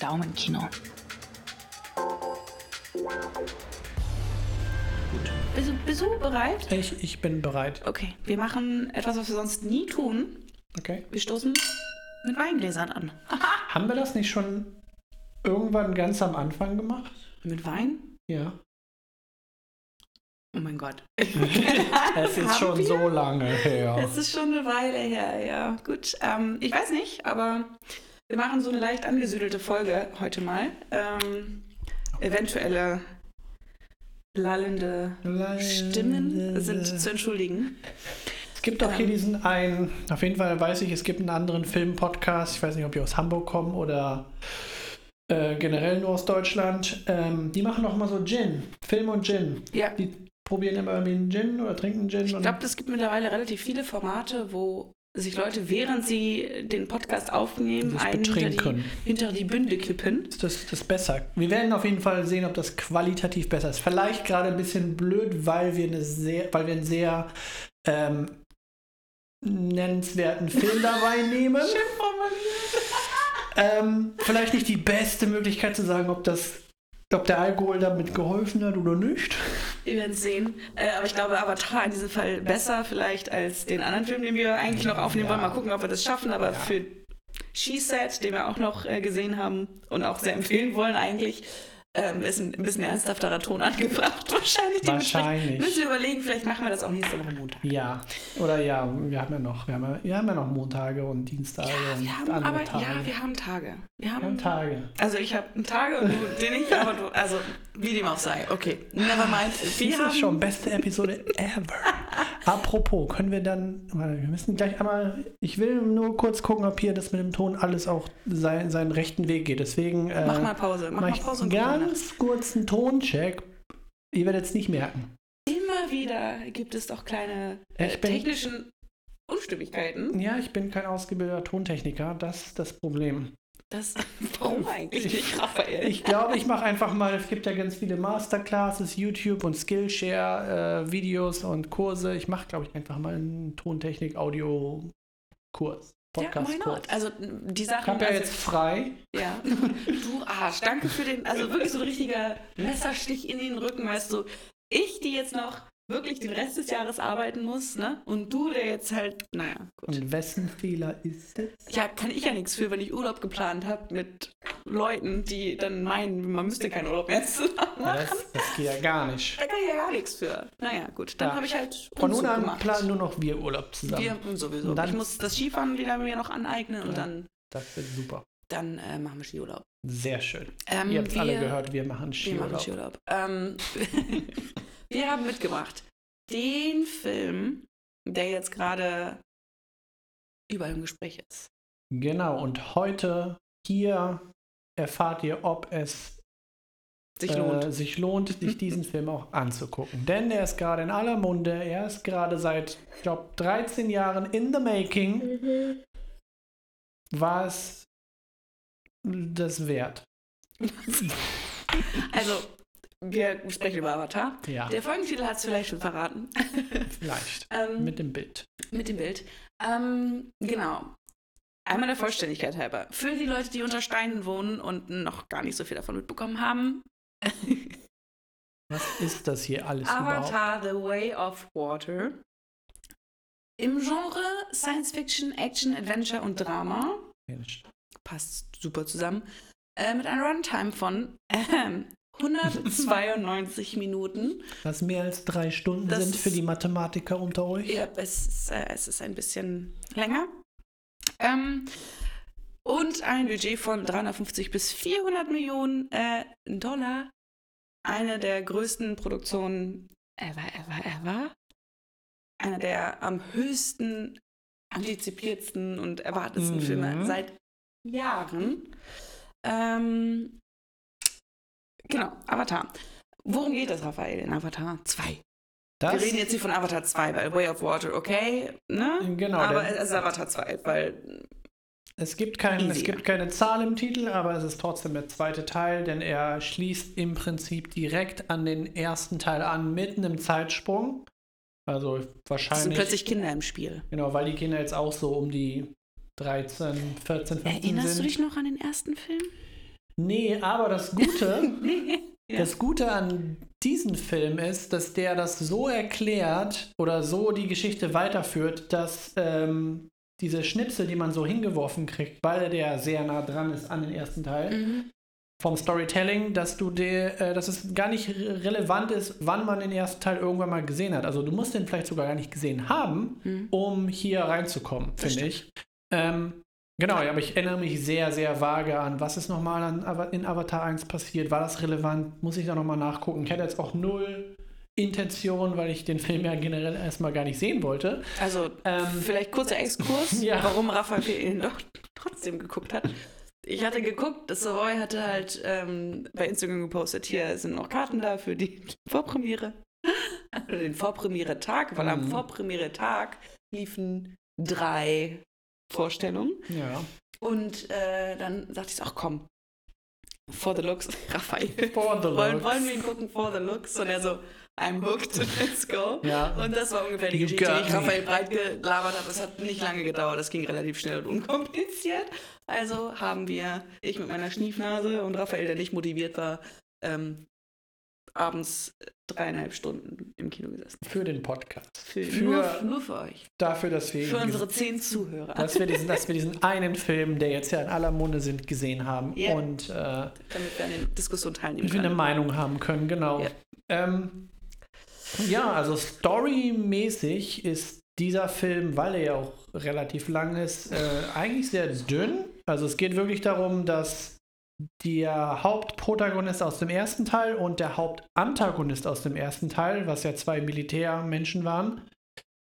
Daumenkino. Gut. Bist du, bist du bereit? Ich, ich bin bereit. Okay, wir machen etwas, was wir sonst nie tun. Okay. Wir stoßen mit Weingläsern an. Haben wir das nicht schon irgendwann ganz am Anfang gemacht? mit Wein? Ja. Oh mein Gott. Es ist schon wir? so lange her. Es ist schon eine Weile her, ja. Gut, ähm, ich weiß nicht, aber wir machen so eine leicht angesüdelte Folge heute mal. Ähm, eventuelle lallende Stimmen sind zu entschuldigen. Es gibt auch hier Ähm. diesen einen, auf jeden Fall weiß ich, es gibt einen anderen Film-Podcast, ich weiß nicht, ob die aus Hamburg kommen oder äh, generell nur aus Deutschland. Ähm, die machen auch mal so Gin, Film und Gin. Ja, Die probieren immer irgendwie einen Gin oder trinken Gin. ich glaube, es gibt mittlerweile relativ viele Formate, wo sich Leute, während sie den Podcast aufnehmen, einen hinter die, hinter die Bünde kippen. ist das, das besser. Wir werden auf jeden Fall sehen, ob das qualitativ besser ist. Vielleicht gerade ein bisschen blöd, weil wir eine sehr, weil wir einen sehr ähm, nennenswerten Film dabei nehmen. Ähm, vielleicht nicht die beste Möglichkeit zu sagen, ob das, ob der Alkohol damit geholfen hat oder nicht. Wir werden es sehen. Äh, aber ich glaube, Avatar in diesem Fall besser vielleicht als den anderen Film, den wir eigentlich noch aufnehmen Ja. wollen. Mal gucken, ob wir das schaffen. Aber Ja. für She Said, den wir auch noch äh, gesehen haben und auch sehr empfehlen wollen eigentlich, ähm, ist ein, bisschen ernsthafterer Ton angebracht. Wahrscheinlich. Wahrscheinlich. Müssen wir überlegen, vielleicht machen wir das auch nächste Woche Montag. Ja, oder ja, wir haben ja noch, wir haben ja, wir haben ja noch Montage und Dienstage und Wir haben, andere aber Tage. ja, wir haben Tage. Wir haben, Wir haben Tage. Also ich habe einen Tage und du den nicht, aber du, also wie dem auch sei. Okay, never mind. Wir Das haben ist schon beste Episode ever. Apropos, können wir dann, warte, wir müssen gleich einmal, ich will nur kurz gucken, ob hier das mit dem Ton alles auch sein, seinen rechten Weg geht. Deswegen äh, Mach mal Pause. Mach mach mal ich Pause und nach. Ganz kurzen Toncheck. Ihr werdet es nicht merken. Immer wieder gibt es doch kleine äh, technischen Unstimmigkeiten. Ja, ich bin kein ausgebildeter Tontechniker, das ist das Problem. Das, warum eigentlich nicht, Raphael? Ich glaube, ich mache einfach mal, es gibt ja ganz viele Masterclasses, YouTube und Skillshare-Videos und Kurse. Ich mache, glaube ich, einfach mal einen Tontechnik-Audio-Kurs, ja, why not? Also die ich Sachen. habe ja also, jetzt frei. ja. Du Arsch, danke für den, also wirklich so ein richtiger Messerstich in den Rücken, weißt du. Ich, die jetzt noch wirklich den Rest des Jahres arbeiten muss, ne? Und du, der jetzt halt, naja, gut. Und wessen Fehler ist es? Ja, kann ich ja nichts für, wenn ich Urlaub geplant habe mit Leuten, die dann meinen, man müsste keinen Urlaub mehr machen. Das, das geht ja gar nicht. Da kann ich ja gar nichts für. Naja, gut, dann Ja. habe ich halt Von nun an gemacht. planen nur noch wir Urlaub zusammen. Wir sowieso. Und dann- ich muss das Skifahren wieder mir noch aneignen und Ja. dann, Das wird super. dann äh, machen wir Skiurlaub. Sehr schön. Ähm, Ihr habt wir, alle gehört, wir machen Wir machen Skiurlaub. Skiurlaub. Ähm, wir haben mitgebracht den Film, der jetzt gerade überall im Gespräch ist. Genau, und heute hier erfahrt ihr, ob es Sich äh, lohnt. sich lohnt, sich diesen Film auch anzugucken. Denn er ist gerade in aller Munde. Er ist gerade seit, ich glaube, 13 Jahren in the making. War es das wert? Also, wir sprechen über Avatar. Ja, Der Folgentitel hat es vielleicht schon verraten. vielleicht. ähm, Mit dem Bild. Mit dem Bild. Ähm, genau. Einmal der Vollständigkeit halber. Für die Leute, die unter Steinen wohnen und noch gar nicht so viel davon mitbekommen haben. Was ist das hier alles überhaupt? Avatar The Way of Water. Im Genre Science Fiction, Action, Adventure und Drama. Mensch. Passt super zusammen. Äh, mit einer Runtime von ähm, 192 Minuten. Was mehr als drei Stunden Das sind für die Mathematiker unter euch? Ja, es ist, äh, es ist ein bisschen länger. Ähm, und ein Budget von 350 bis 400 Millionen äh, Dollar. Eine der größten Produktionen ever, ever, ever. Eine der am höchsten antizipiertsten und erwartetsten Mhm. Filme seit Jahren. Ähm, genau, Avatar. Worum geht es, Raphael, in Avatar 2? Das, Wir reden jetzt hier von Avatar 2, weil Way of Water, okay, ne? Genau, Aber es ist Avatar 2, weil Es gibt, kein, es gibt keine Zahl im Titel, aber es ist trotzdem der zweite Teil, denn er schließt im Prinzip direkt an den ersten Teil an, mit einem Zeitsprung. Also es sind wahrscheinlich. plötzlich Kinder im Spiel. Genau, weil die Kinder jetzt auch so um die 13, 14, 15 Erinnerst sind. du dich noch an den ersten Film? Nee, aber das Gute, Ja. das Gute an diesem Film ist, dass der das so erklärt oder so die Geschichte weiterführt, dass ähm, diese Schnipsel, die man so hingeworfen kriegt, weil der sehr nah dran ist an den ersten Teil, Mhm. vom Storytelling, dass du dir, äh, dass es gar nicht re relevant ist, wann man den ersten Teil irgendwann mal gesehen hat. Also du musst den vielleicht sogar gar nicht gesehen haben, Mhm. um hier reinzukommen, finde ich. Ähm, genau, ja, aber ich erinnere mich sehr, sehr vage an, was ist nochmal in Avatar 1 passiert, war das relevant, muss ich da nochmal nachgucken. Ich hatte jetzt auch null Intention, weil ich den Film ja generell erstmal gar nicht sehen wollte. Also, Ähm, vielleicht kurzer Exkurs, Ja. warum Raphael ihn doch trotzdem geguckt hat. Ich hatte geguckt, das Savoy hatte halt ähm, bei Instagram gepostet, hier sind noch Karten da für die Vorpremiere. Oder den Vorpremiere-Tag, weil am Mhm. Vorpremiere-Tag liefen drei Vorstellungen. Ja. Und äh, dann sagte ich so, ach komm, for the looks, Raphael. For the wollen, looks. wollen wir ihn gucken, for the looks? Und er so, I'm hooked, let's go. Ja. Und das war ungefähr die Geschichte, die ich. Raphael breit gelabert habe. Das hat nicht lange gedauert, das ging relativ schnell und unkompliziert. Also haben wir, ich mit meiner Schniefnase und Raphael, der nicht motiviert war, ähm, abends dreieinhalb Stunden im Kino gesessen. Für den Podcast. Für, Für- nur, nur für euch. Dafür, dass wir, Für unsere zehn Zuhörer. dass wir, diesen, dass wir diesen einen Film, der jetzt ja in aller Munde sind, gesehen haben Ja. und äh, damit wir an den Diskussionen teilnehmen wir eine können. Meinung haben können, genau. Ja. Ähm, ja, also storymäßig ist dieser Film, weil er ja auch relativ lang ist, äh, eigentlich sehr dünn. Also es geht wirklich darum, dass der Hauptprotagonist aus dem ersten Teil und der Hauptantagonist aus dem ersten Teil, was ja zwei Militärmenschen waren,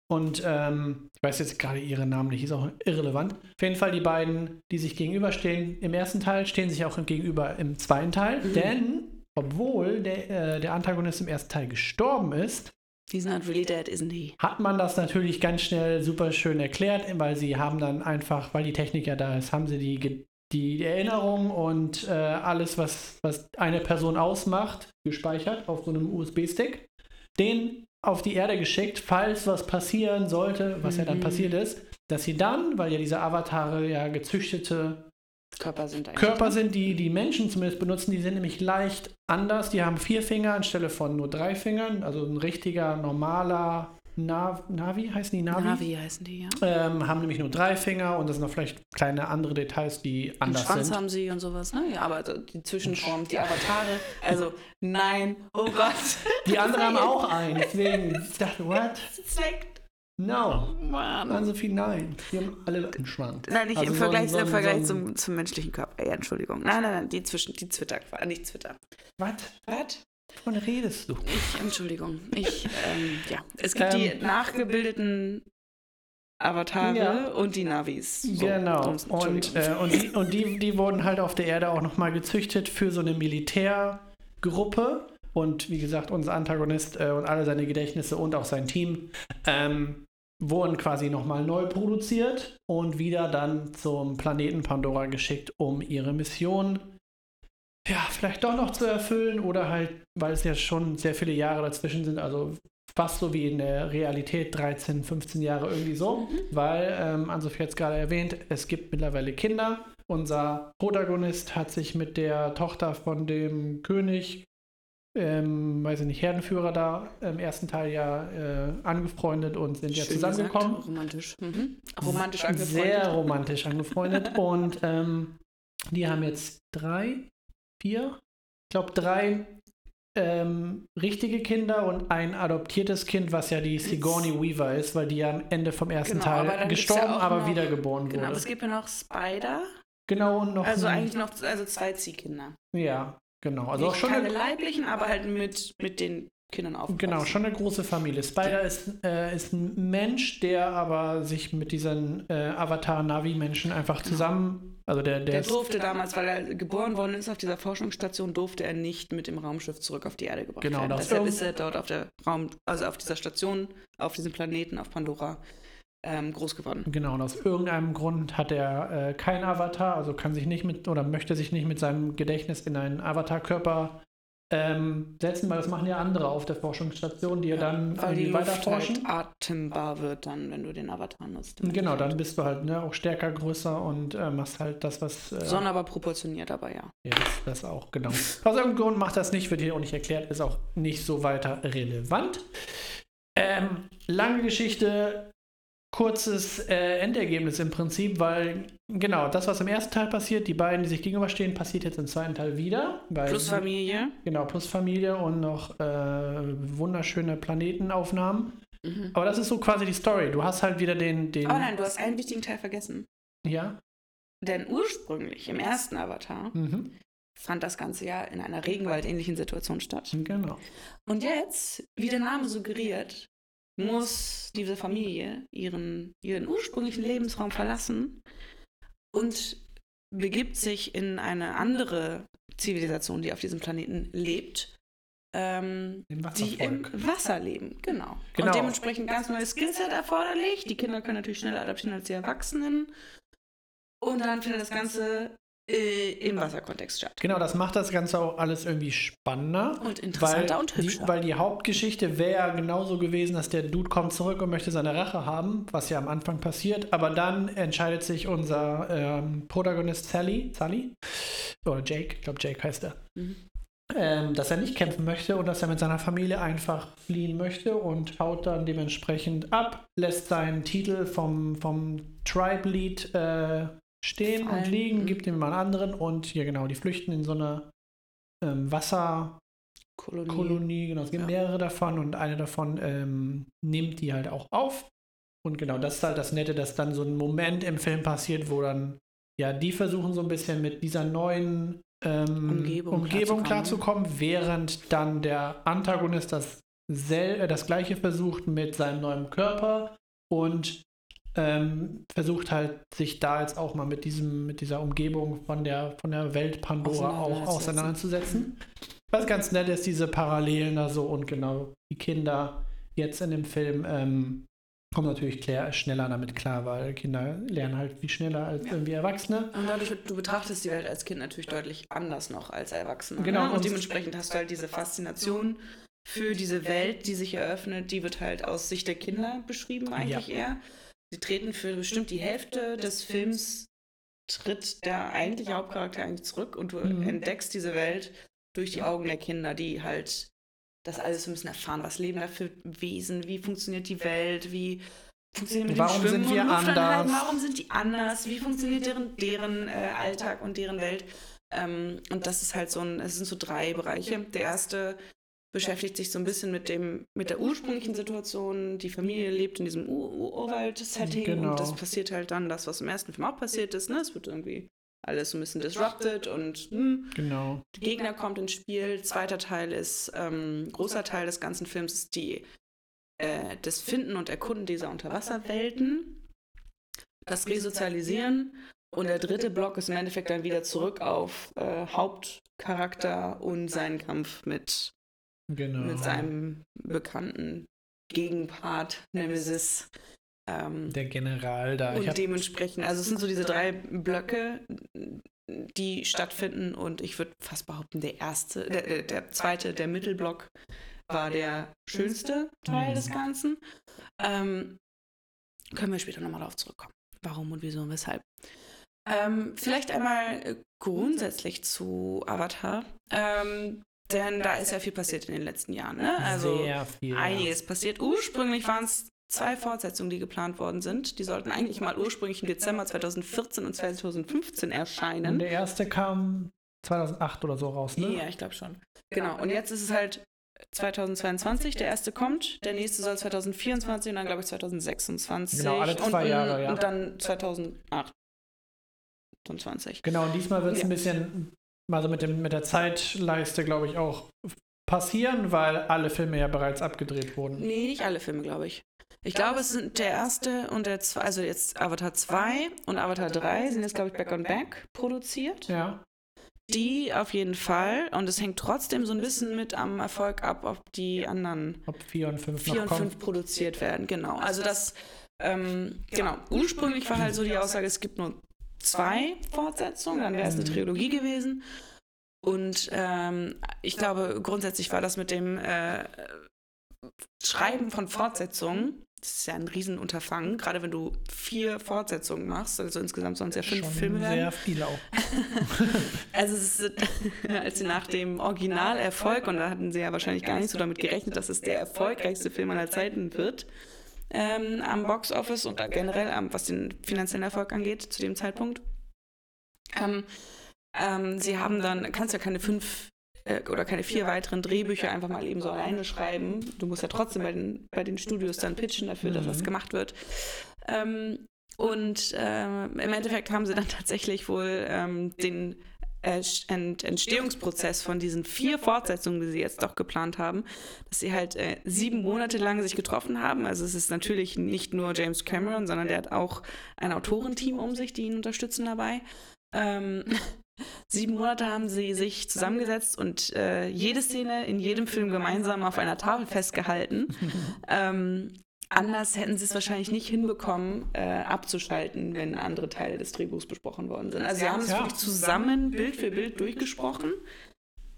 und ähm, ich weiß jetzt gerade ihre Namen nicht, ist auch irrelevant. Auf jeden Fall die beiden, die sich gegenüberstehen im ersten Teil, stehen sich auch gegenüber im zweiten Teil. Mhm. Denn, obwohl der, äh, der Antagonist im ersten Teil gestorben ist, He's not really dead, isn't he? hat man das natürlich ganz schnell super schön erklärt, weil sie haben dann einfach, weil die Technik ja da ist, haben sie die, die Erinnerung und äh, alles, was, was eine Person ausmacht, gespeichert auf so einem USB-Stick, den auf die Erde geschickt, falls was passieren sollte, was ja dann Mhm. passiert ist, dass sie dann, weil ja diese Avatare ja gezüchtete Körper sind. Körper ne? sind, die die Menschen zumindest benutzen, die sind nämlich leicht anders. Die haben vier Finger anstelle von nur drei Fingern. Also ein richtiger, normaler Nav Navi, heißen die Navi? Navi heißen die, ja. Ähm, haben nämlich nur drei Finger und das sind noch vielleicht kleine andere Details, die anders Schwanz sind. haben sie und sowas, ne? Ja, aber so die Zwischenform, die Avatare. Also, nein, oh Gott. Die anderen haben auch einen. Deswegen, ich dachte, what? No. Oh Mann. Dann so viel nein. Die haben alle einen Schwanz. Nein, nicht Also im so ein- Vergleich, so ein- im Vergleich so ein- zum, zum menschlichen Körper. Ja, Entschuldigung. Nein, nein, nein, die zwischen, die Twitter, nicht Twitter. Was? Was? Wovon redest du? Ich, Entschuldigung. Ich, ähm, ja. Es gibt Ähm. die nachgebildeten Avatare Ja. und die Navis. So, genau. Und, äh, und, die, und die, die wurden halt auf der Erde auch nochmal gezüchtet für so eine Militärgruppe. Und wie gesagt, unser Antagonist äh, und alle seine Gedächtnisse und auch sein Team ähm, wurden quasi nochmal neu produziert und wieder dann zum Planeten Pandora geschickt, um ihre Mission ja, vielleicht doch noch zu erfüllen oder halt, weil es ja schon sehr viele Jahre dazwischen sind, also fast so wie in der Realität 13, 15 Jahre irgendwie so, weil, ähm, Ann-Sophie hat es gerade erwähnt, es gibt mittlerweile Kinder. Unser Protagonist hat sich mit der Tochter von dem König, ähm, weiß ich nicht, Herdenführer da im ersten Teil ja äh, angefreundet und sind ja Schön zusammengekommen. Gesagt, romantisch. Mhm. Romantisch angefreundet. Sehr romantisch angefreundet. und ähm, die haben jetzt drei, vier, ich glaube drei ähm, richtige Kinder und ein adoptiertes Kind, was ja die Sigourney Weaver ist, weil die ja am Ende vom ersten Genau, aber Teil gibt's gestorben, ja aber noch- wiedergeboren Genau, aber wurde. es gibt ja noch Spider. Genau, und noch Also eigentlich noch also zwei Ziehkinder. Ja, genau. Also auch schon keine eine, leiblichen, aber halt mit, mit den Kindern aufgewachsen. genau, schon eine große Familie. Spider ist, äh, ist ein Mensch, der aber sich mit diesen äh, Avatar-Navi-Menschen einfach zusammen, also der, der, Der durfte damals, weil er geboren worden ist auf dieser Forschungsstation, durfte er nicht mit dem Raumschiff zurück auf die Erde gebracht Genau, werden. das Deshalb ist er dort auf der Raum, also auf dieser Station, auf diesem Planeten, auf Pandora, ähm, groß geworden. Genau, und aus irgendeinem Grund hat er äh, keinen Avatar, also kann sich nicht mit oder möchte sich nicht mit seinem Gedächtnis in einen Avatar-Körper ähm, setzen, weil das machen ja andere auf der Forschungsstation, die ja, dann Weil die weiter Luft halt atembar wird dann, wenn du den Avatar nutzt. Genau, dann bist du halt ne, auch stärker, größer und äh, machst halt das, was. Äh, Sonderbar proportioniert aber, ja. ja, das, das auch, genau. Aus irgendeinem Grund macht das nicht, wird hier auch nicht erklärt, ist auch nicht so weiter relevant. Ähm, lange Geschichte, kurzes äh, Endergebnis im Prinzip, weil genau das, was im ersten Teil passiert, die beiden, die sich gegenüberstehen, passiert jetzt im zweiten Teil wieder. Plus Familie. Genau, plus Familie und noch äh, wunderschöne Planetenaufnahmen. Mhm. Aber das ist so quasi die Story. Du hast halt wieder den. den Oh nein, du hast einen wichtigen Teil vergessen. Ja. Denn ursprünglich im ersten Avatar Mhm. fand das Ganze ja in einer regenwaldähnlichen Situation statt. Genau. Und jetzt, wie der Name suggeriert, muss diese Familie ihren, ihren ursprünglichen Lebensraum verlassen und begibt sich in eine andere Zivilisation, die auf diesem Planeten lebt, ähm, Im die im. Wasser leben. Genau. Genau. Und dementsprechend ganz neues Skillset erforderlich. Die Kinder können natürlich schneller adaptieren als die Erwachsenen. Und dann findet das Ganze im Wasserkontext statt. Genau, das macht das Ganze auch alles irgendwie spannender. Und interessanter weil und hübscher. Die, weil die Hauptgeschichte wäre ja genauso gewesen, dass der Dude kommt zurück und möchte seine Rache haben, was ja am Anfang passiert. Aber dann entscheidet sich unser ähm, Protagonist Sally, Sally, oder Jake, ich glaube Jake heißt er, Mhm. ähm, dass er nicht kämpfen möchte und dass er mit seiner Familie einfach fliehen möchte und haut dann dementsprechend ab, lässt seinen Titel vom, vom Tribe Lead äh, stehen und Fallen. liegen, Mhm. gibt ihm mal einen anderen und hier genau, die flüchten in so eine ähm, Wasser, Kolonie. Genau, es gibt Ja. mehrere davon und eine davon ähm, nimmt die halt auch auf. Und genau, das ist halt das Nette, dass dann so ein Moment im Film passiert, wo dann, ja, die versuchen so ein bisschen mit dieser neuen ähm, Umgebung Umgebung klarzukommen. klarzukommen, während dann der Antagonist das, sel äh, das gleiche versucht mit seinem neuen Körper und ähm, versucht halt sich da jetzt auch mal mit diesem, mit dieser Umgebung von der, von der Welt Pandora auch auseinanderzusetzen. Was ganz nett ist, diese Parallelen da so und genau die Kinder jetzt in dem Film ähm, kommen natürlich klär, schneller damit klar, weil Kinder lernen halt viel schneller als Ja. irgendwie Erwachsene. Und dadurch, du betrachtest die Welt als Kind natürlich deutlich anders noch als Erwachsener. Genau, Ne? Und und- dementsprechend hast du halt diese Faszination für diese Welt, die sich eröffnet, die wird halt aus Sicht der Kinder beschrieben eigentlich eher. Sie treten für bestimmt die Hälfte des Films tritt der eigentliche Hauptcharakter eigentlich zurück und du Mhm. entdeckst diese Welt durch die Augen der Kinder, die halt das alles so ein bisschen erfahren. Was leben da für Wesen? Wie funktioniert die Welt? Wie funktioniert mit Warum dem Schwimmen sind wir anders? Warum sind die anders? Wie funktioniert deren, deren äh, Alltag und deren Welt? Ähm, und das ist halt so ein, es sind so drei Bereiche. Der erste beschäftigt sich so ein bisschen mit dem, mit der ursprünglichen Situation. Die Familie lebt in diesem Ur- Ur- Urwald-Setting Genau. und das passiert halt dann das, was im ersten Film auch passiert ist. Ne? Es wird irgendwie alles so ein bisschen disrupted und hm, Genau. der Gegner kommt ins Spiel. Zweiter Teil ist, ähm, großer Teil des ganzen Films ist die, äh, das Finden und Erkunden dieser Unterwasserwelten, das Resozialisieren. Und der dritte Block ist im Endeffekt dann wieder zurück auf äh, Hauptcharakter und seinen Kampf mit, Genau. mit seinem bekannten Gegenpart, Nemesis. Ähm, der General da. Und hab, dementsprechend, also es sind so diese drei Blöcke, die stattfinden und ich würde fast behaupten, der erste, der, der- der zweite, der Mittelblock war der schönste Teil Mhm. des Ganzen. Ähm, können wir später nochmal darauf zurückkommen. Warum und wieso und weshalb. Ähm, vielleicht einmal äh, grundsätzlich zu Avatar. Ähm, denn da ist ja viel passiert in den letzten Jahren. Ne? Also sehr viel. einiges passiert. Ursprünglich waren es zwei Fortsetzungen, die geplant worden sind. Die sollten eigentlich mal ursprünglich im Dezember 2014 und 2015 Und erscheinen. der erste kam 2008 oder so raus, ne? Ja, ich glaube schon. Genau. Und jetzt ist es halt 2022, der erste kommt, der nächste soll 2024 und dann glaube ich 2026. Genau, alle zwei und, Jahre, ja. Und dann 2028. Genau, und diesmal wird es Ja. ein bisschen, also mit, dem, mit der Zeitleiste, glaube ich, auch passieren, weil alle Filme ja bereits abgedreht wurden. Nee, nicht alle Filme, glaube ich. Ich glaube, es sind der erste und der zweite, also jetzt Avatar 2 und Avatar 3 sind jetzt, glaube ich, Back on Back produziert. Ja, Die auf jeden Fall. Und es hängt trotzdem so ein bisschen mit am Erfolg ab, ob die anderen ob 4 und 5 4 noch und kommen. 5 produziert werden. Genau. Also das, ähm, genau. Ursprünglich war halt so die Aussage, es gibt nur zwei Fortsetzungen, dann wäre es eine. Trilogie gewesen. Und ähm, ich glaube, grundsätzlich war das mit dem äh, Schreiben von Fortsetzungen, das ist ja ein Riesenunterfangen, gerade wenn du vier Fortsetzungen machst, also insgesamt sollen es ja fünf Schon Filme werden. Sehr viel auch. Also es ist, als sie nach dem Originalerfolg, und da hatten sie ja wahrscheinlich gar nicht so damit gerechnet, dass es der erfolgreichste Film aller Zeiten wird, ähm, am Box Office und generell, ähm, was den finanziellen Erfolg angeht, zu dem Zeitpunkt. Ähm, ähm, sie haben dann, kannst ja keine fünf äh, oder keine vier weiteren Drehbücher einfach mal eben so alleine schreiben. Du musst ja trotzdem bei den, bei den Studios dann pitchen dafür, dass das gemacht wird. Ähm, und ähm, im Endeffekt haben sie dann tatsächlich wohl ähm, den äh, Entstehungsprozess von diesen vier Fortsetzungen, die sie jetzt doch geplant haben, dass sie halt äh, sieben Monate lang sich getroffen haben. Also es ist natürlich nicht nur James Cameron, sondern der hat auch ein Autorenteam um sich, die ihn unterstützen dabei. Ähm, sieben Monate haben sie sich zusammengesetzt und äh, jede Szene in jedem Film gemeinsam auf einer Tafel festgehalten. ähm, anders hätten sie es wahrscheinlich nicht hinbekommen, äh, abzuschalten, wenn andere Teile des Drehbuchs besprochen worden sind. Also sie haben es Ja. wirklich zusammen Bild für Bild durchgesprochen.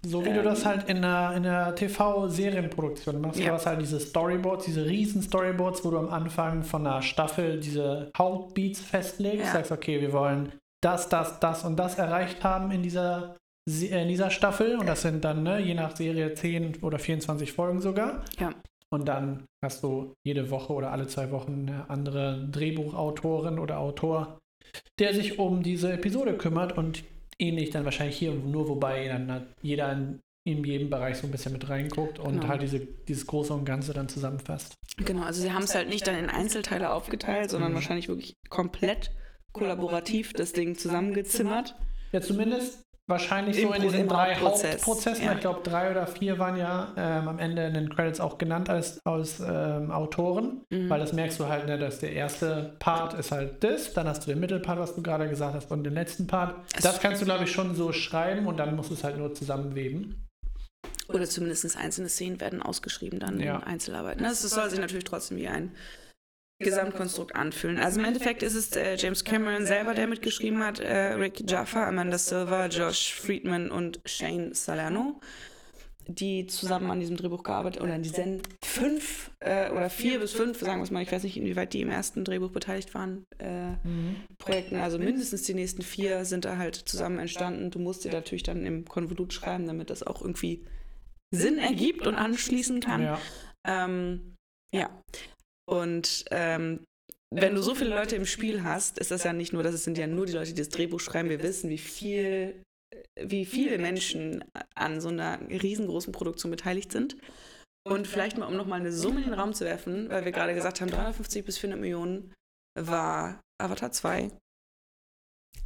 So wie du das Ähm. halt in der, in der TV-Serienproduktion machst. Ja. Du hast halt diese Storyboards, diese riesen Storyboards, wo du am Anfang von einer Staffel diese Hauptbeats festlegst. Ja. Sagst, okay, wir wollen das, das, das und das erreicht haben in dieser, Se- äh, in dieser Staffel. Und das sind dann, ne, je nach Serie 10 oder 24 Folgen sogar. Ja. Und dann hast du jede Woche oder alle zwei Wochen eine andere Drehbuchautorin oder Autor, der sich um diese Episode kümmert und ähnlich dann wahrscheinlich hier, nur wobei dann jeder in, in jedem Bereich so ein bisschen mit reinguckt und Genau. halt diese, dieses Große und Ganze dann zusammenfasst. Genau, also sie haben es halt nicht dann in Einzelteile aufgeteilt, sondern Mhm. wahrscheinlich wirklich komplett kollaborativ das Ding zusammengezimmert. Ja, zumindest wahrscheinlich so in diesen drei Hauptprozess, Hauptprozessen. ja. Ich glaube, drei oder vier waren ja ähm, am Ende in den Credits auch genannt als, als ähm, Autoren. Mhm. Weil das merkst du halt, ne, dass der erste Part ist halt das, dann hast du den Mittelpart, was du gerade gesagt hast, und den letzten Part. Es- Das kannst du, glaube ich, schon so schreiben und dann musst du es halt nur zusammenweben. Oder zumindest einzelne Szenen werden ausgeschrieben dann Ja. in Einzelarbeiten. Das soll sich natürlich trotzdem wie ein Gesamtkonstrukt anfühlen. Also im Endeffekt ist es äh, James Cameron selber, der mitgeschrieben hat, äh, Rick Jaffa, Amanda Silver, Josh Friedman und Shane Salerno, die zusammen an diesem Drehbuch gearbeitet oder an diesen fünf äh, oder vier bis fünf, sagen wir es mal, ich weiß nicht, inwieweit die im ersten Drehbuch beteiligt waren, äh, Projekten, also mindestens die nächsten vier sind da halt zusammen entstanden. Du musst dir natürlich dann im Konvolut schreiben, damit das auch irgendwie Sinn ergibt und anschließen kann. Ja. Ähm, ja. Und ähm, wenn du so viele Leute im Spiel hast, ist das ja nicht nur, das sind ja nur die Leute, die das Drehbuch schreiben. Wir wissen, wie viel, wie viele Menschen an so einer riesengroßen Produktion beteiligt sind. Und vielleicht mal, um nochmal eine Summe in den Raum zu werfen, weil wir gerade gesagt haben, 350 bis 400 Millionen war Avatar 2.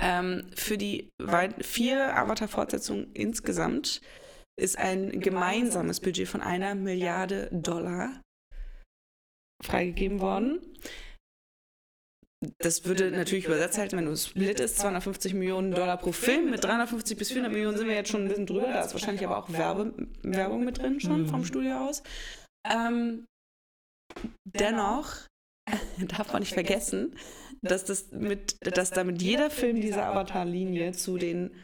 Ähm, für die vier Avatar-Fortsetzungen insgesamt ist ein gemeinsames Budget von einer Milliarde Dollar freigegeben worden. Das würde natürlich übersetzt halten, wenn du Split ist, 250 Millionen Dollar pro Film. Mit 350 bis 400 Millionen sind wir jetzt schon ein bisschen drüber. Da ist wahrscheinlich aber auch Werbe, Werbung mit drin schon Mhm. vom Studio aus. Ähm, dennoch darf man nicht vergessen, dass, das mit, dass damit jeder Film dieser Avatar-Linie zu den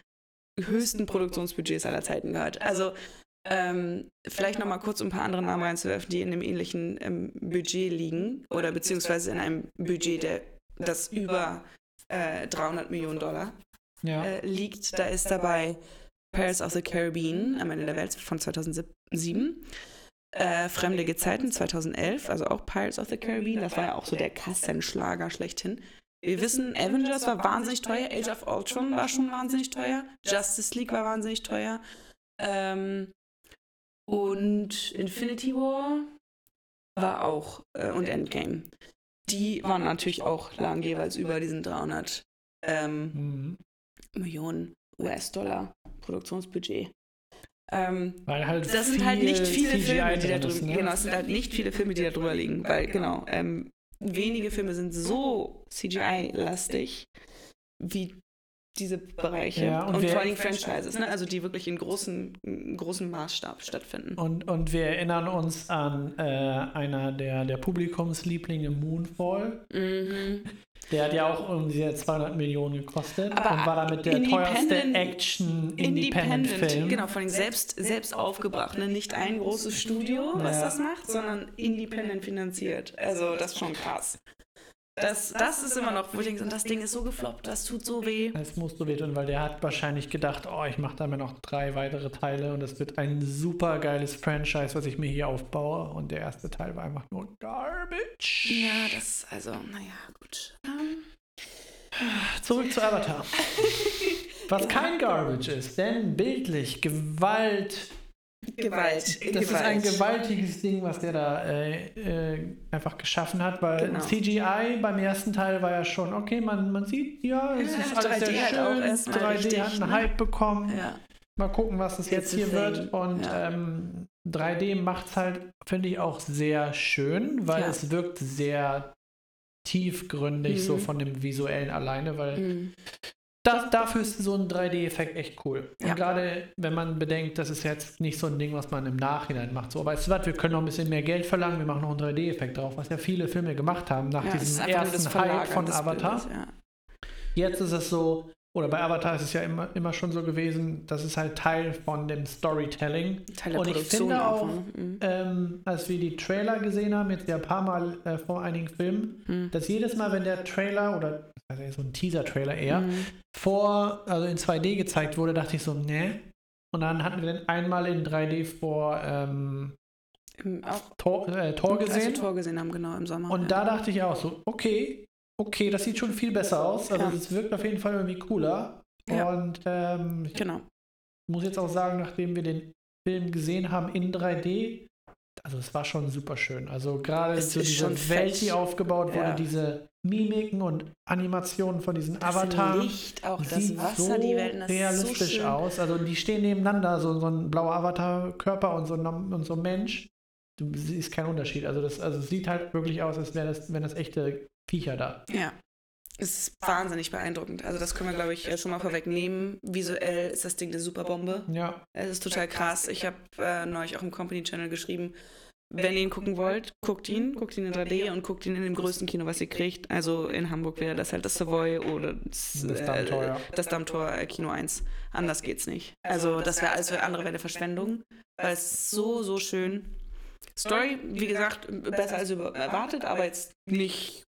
höchsten Produktionsbudgets aller Zeiten gehört. Also ähm, vielleicht noch mal kurz ein paar andere Namen reinzuwerfen, die in einem ähnlichen ähm, Budget liegen oder beziehungsweise in einem Budget, der, das über äh, 300 Millionen Dollar Ja. äh, liegt. Da ist dabei Pirates of the Caribbean am Ende der Welt von 2007. Äh, Fremde Gezeiten 2011, also auch Pirates of the Caribbean. Das war ja auch so der Kassenschlager schlechthin. Wir wissen, Avengers war wahnsinnig teuer, Age of Ultron war schon wahnsinnig teuer, Justice League war wahnsinnig teuer. Ähm, und Infinity War war auch, äh, und Endgame. Die waren natürlich auch lang jeweils über diesen 300 ähm, Mhm. Millionen US-Dollar Produktionsbudget. Ähm, Weil halt das sind halt nicht viel viele CGI Filme, die da drüber, ne? genau, es sind halt nicht viele Filme, die da drüber liegen, weil genau, ähm, wenige Filme sind so CGI-lastig wie diese Bereiche Ja, und und, vor allem Franchises, ne? also die wirklich in großen, in großem Maßstab stattfinden. Und, und wir erinnern uns an äh, einer der, der Publikumslieblinge Moonfall. Mhm. Der hat ja auch irgendwie 200 Millionen gekostet Aber und war damit der teuerste Independent- Action-Independent-Film. Genau, von selbst, selbst aufgebracht. Ne? Nicht ein großes Studio, was Ja. das macht, sondern independent finanziert. Also das ist schon krass. Das, das ist immer noch, wo ich denke, und das Ding ist so gefloppt, das tut so weh. Es muss so wehtun, weil der hat wahrscheinlich gedacht, oh, ich mache da mir noch drei weitere Teile und es wird ein super geiles Franchise, was ich mir hier aufbaue. Und der erste Teil war einfach nur Garbage. Ja, das, also, naja, gut. Ähm, Zurück zu Avatar. Was kein Garbage ist, denn bildlich, Gewalt. Gewalt. Das ist ein gewaltiges Ding, was der da äh, äh, einfach geschaffen hat, weil Genau. CGI beim ersten Teil war ja schon, okay, man, man sieht, ja, es Ja, ist alles 3D sehr auch schön. erstmal 3D richtig, hat einen ne? Hype bekommen. Ja. Mal gucken, was es jetzt a hier wird. Und Ja. ähm, 3D macht es halt, finde ich, auch sehr schön, weil Ja. es wirkt sehr tiefgründig, so Mhm. von dem visuellen alleine, weil Mhm. Das, dafür ist so ein 3D-Effekt echt cool. Und Ja. gerade wenn man bedenkt, das ist jetzt nicht so ein Ding, was man im Nachhinein macht. So, weißt du was, wir können noch ein bisschen mehr Geld verlangen, wir machen noch einen 3D-Effekt drauf, was ja viele Filme gemacht haben nach Ja, diesem ersten Hype von Avatar. Bildes, ja. Jetzt ist es so, oder bei Avatar ist es ja immer, immer schon so gewesen, das ist halt Teil von dem Storytelling. Teil der Und ich Produktion finde auch, ne? Mhm. Ähm, als wir die Trailer gesehen haben, jetzt ja ein paar Mal äh, vor einigen Filmen, Mhm. dass jedes Mal, wenn der Trailer oder so ein Teaser-Trailer eher, Mhm. vor, also in 2D gezeigt wurde, dachte ich so, ne. Und dann hatten wir den einmal in 3D vor ähm, Auch Tor, äh, Tor gesehen. Tor gesehen haben, genau, im Sommer. Und ja. da dachte ich auch so, okay, okay, das sieht schon viel besser aus. Also Ja. es wirkt auf jeden Fall irgendwie cooler. Ja. Und ähm, ich Genau. muss jetzt auch sagen, nachdem wir den Film gesehen haben in 3D, also es war schon super schön. Also gerade so diese schon Welt, die aufgebaut wurde, Ja. diese Mimiken und Animationen von diesen Das Avatar. Licht, auch das sieht Wasser, so die Welten, das ist so realistisch schön. aus. Also die stehen nebeneinander, so, so ein blauer Avatar-Körper und so ein, und so ein Mensch. Du siehst keinen Unterschied. Also das also es sieht halt wirklich aus, als wäre das, wären das echte Viecher da. Ja. Es ist wahnsinnig beeindruckend. Also das können wir, glaube ich, schon mal vorwegnehmen. Visuell ist das Ding eine super Bombe. Ja, Es ist total krass. Ich habe äh, neulich auch im Company-Channel geschrieben, wenn ihr ihn gucken wollt, guckt ihn, guckt ihn in 3D und guckt ihn in dem größten Kino, was ihr kriegt. Also in Hamburg wäre das halt das Savoy oder das, Das Dammtor, ja. das Dammtor äh, Kino 1. Anders geht's nicht. Also das wäre alles für andere wäre eine Verschwendung, weil es ist so, so schön. Story, wie gesagt, besser als erwartet, aber jetzt nicht.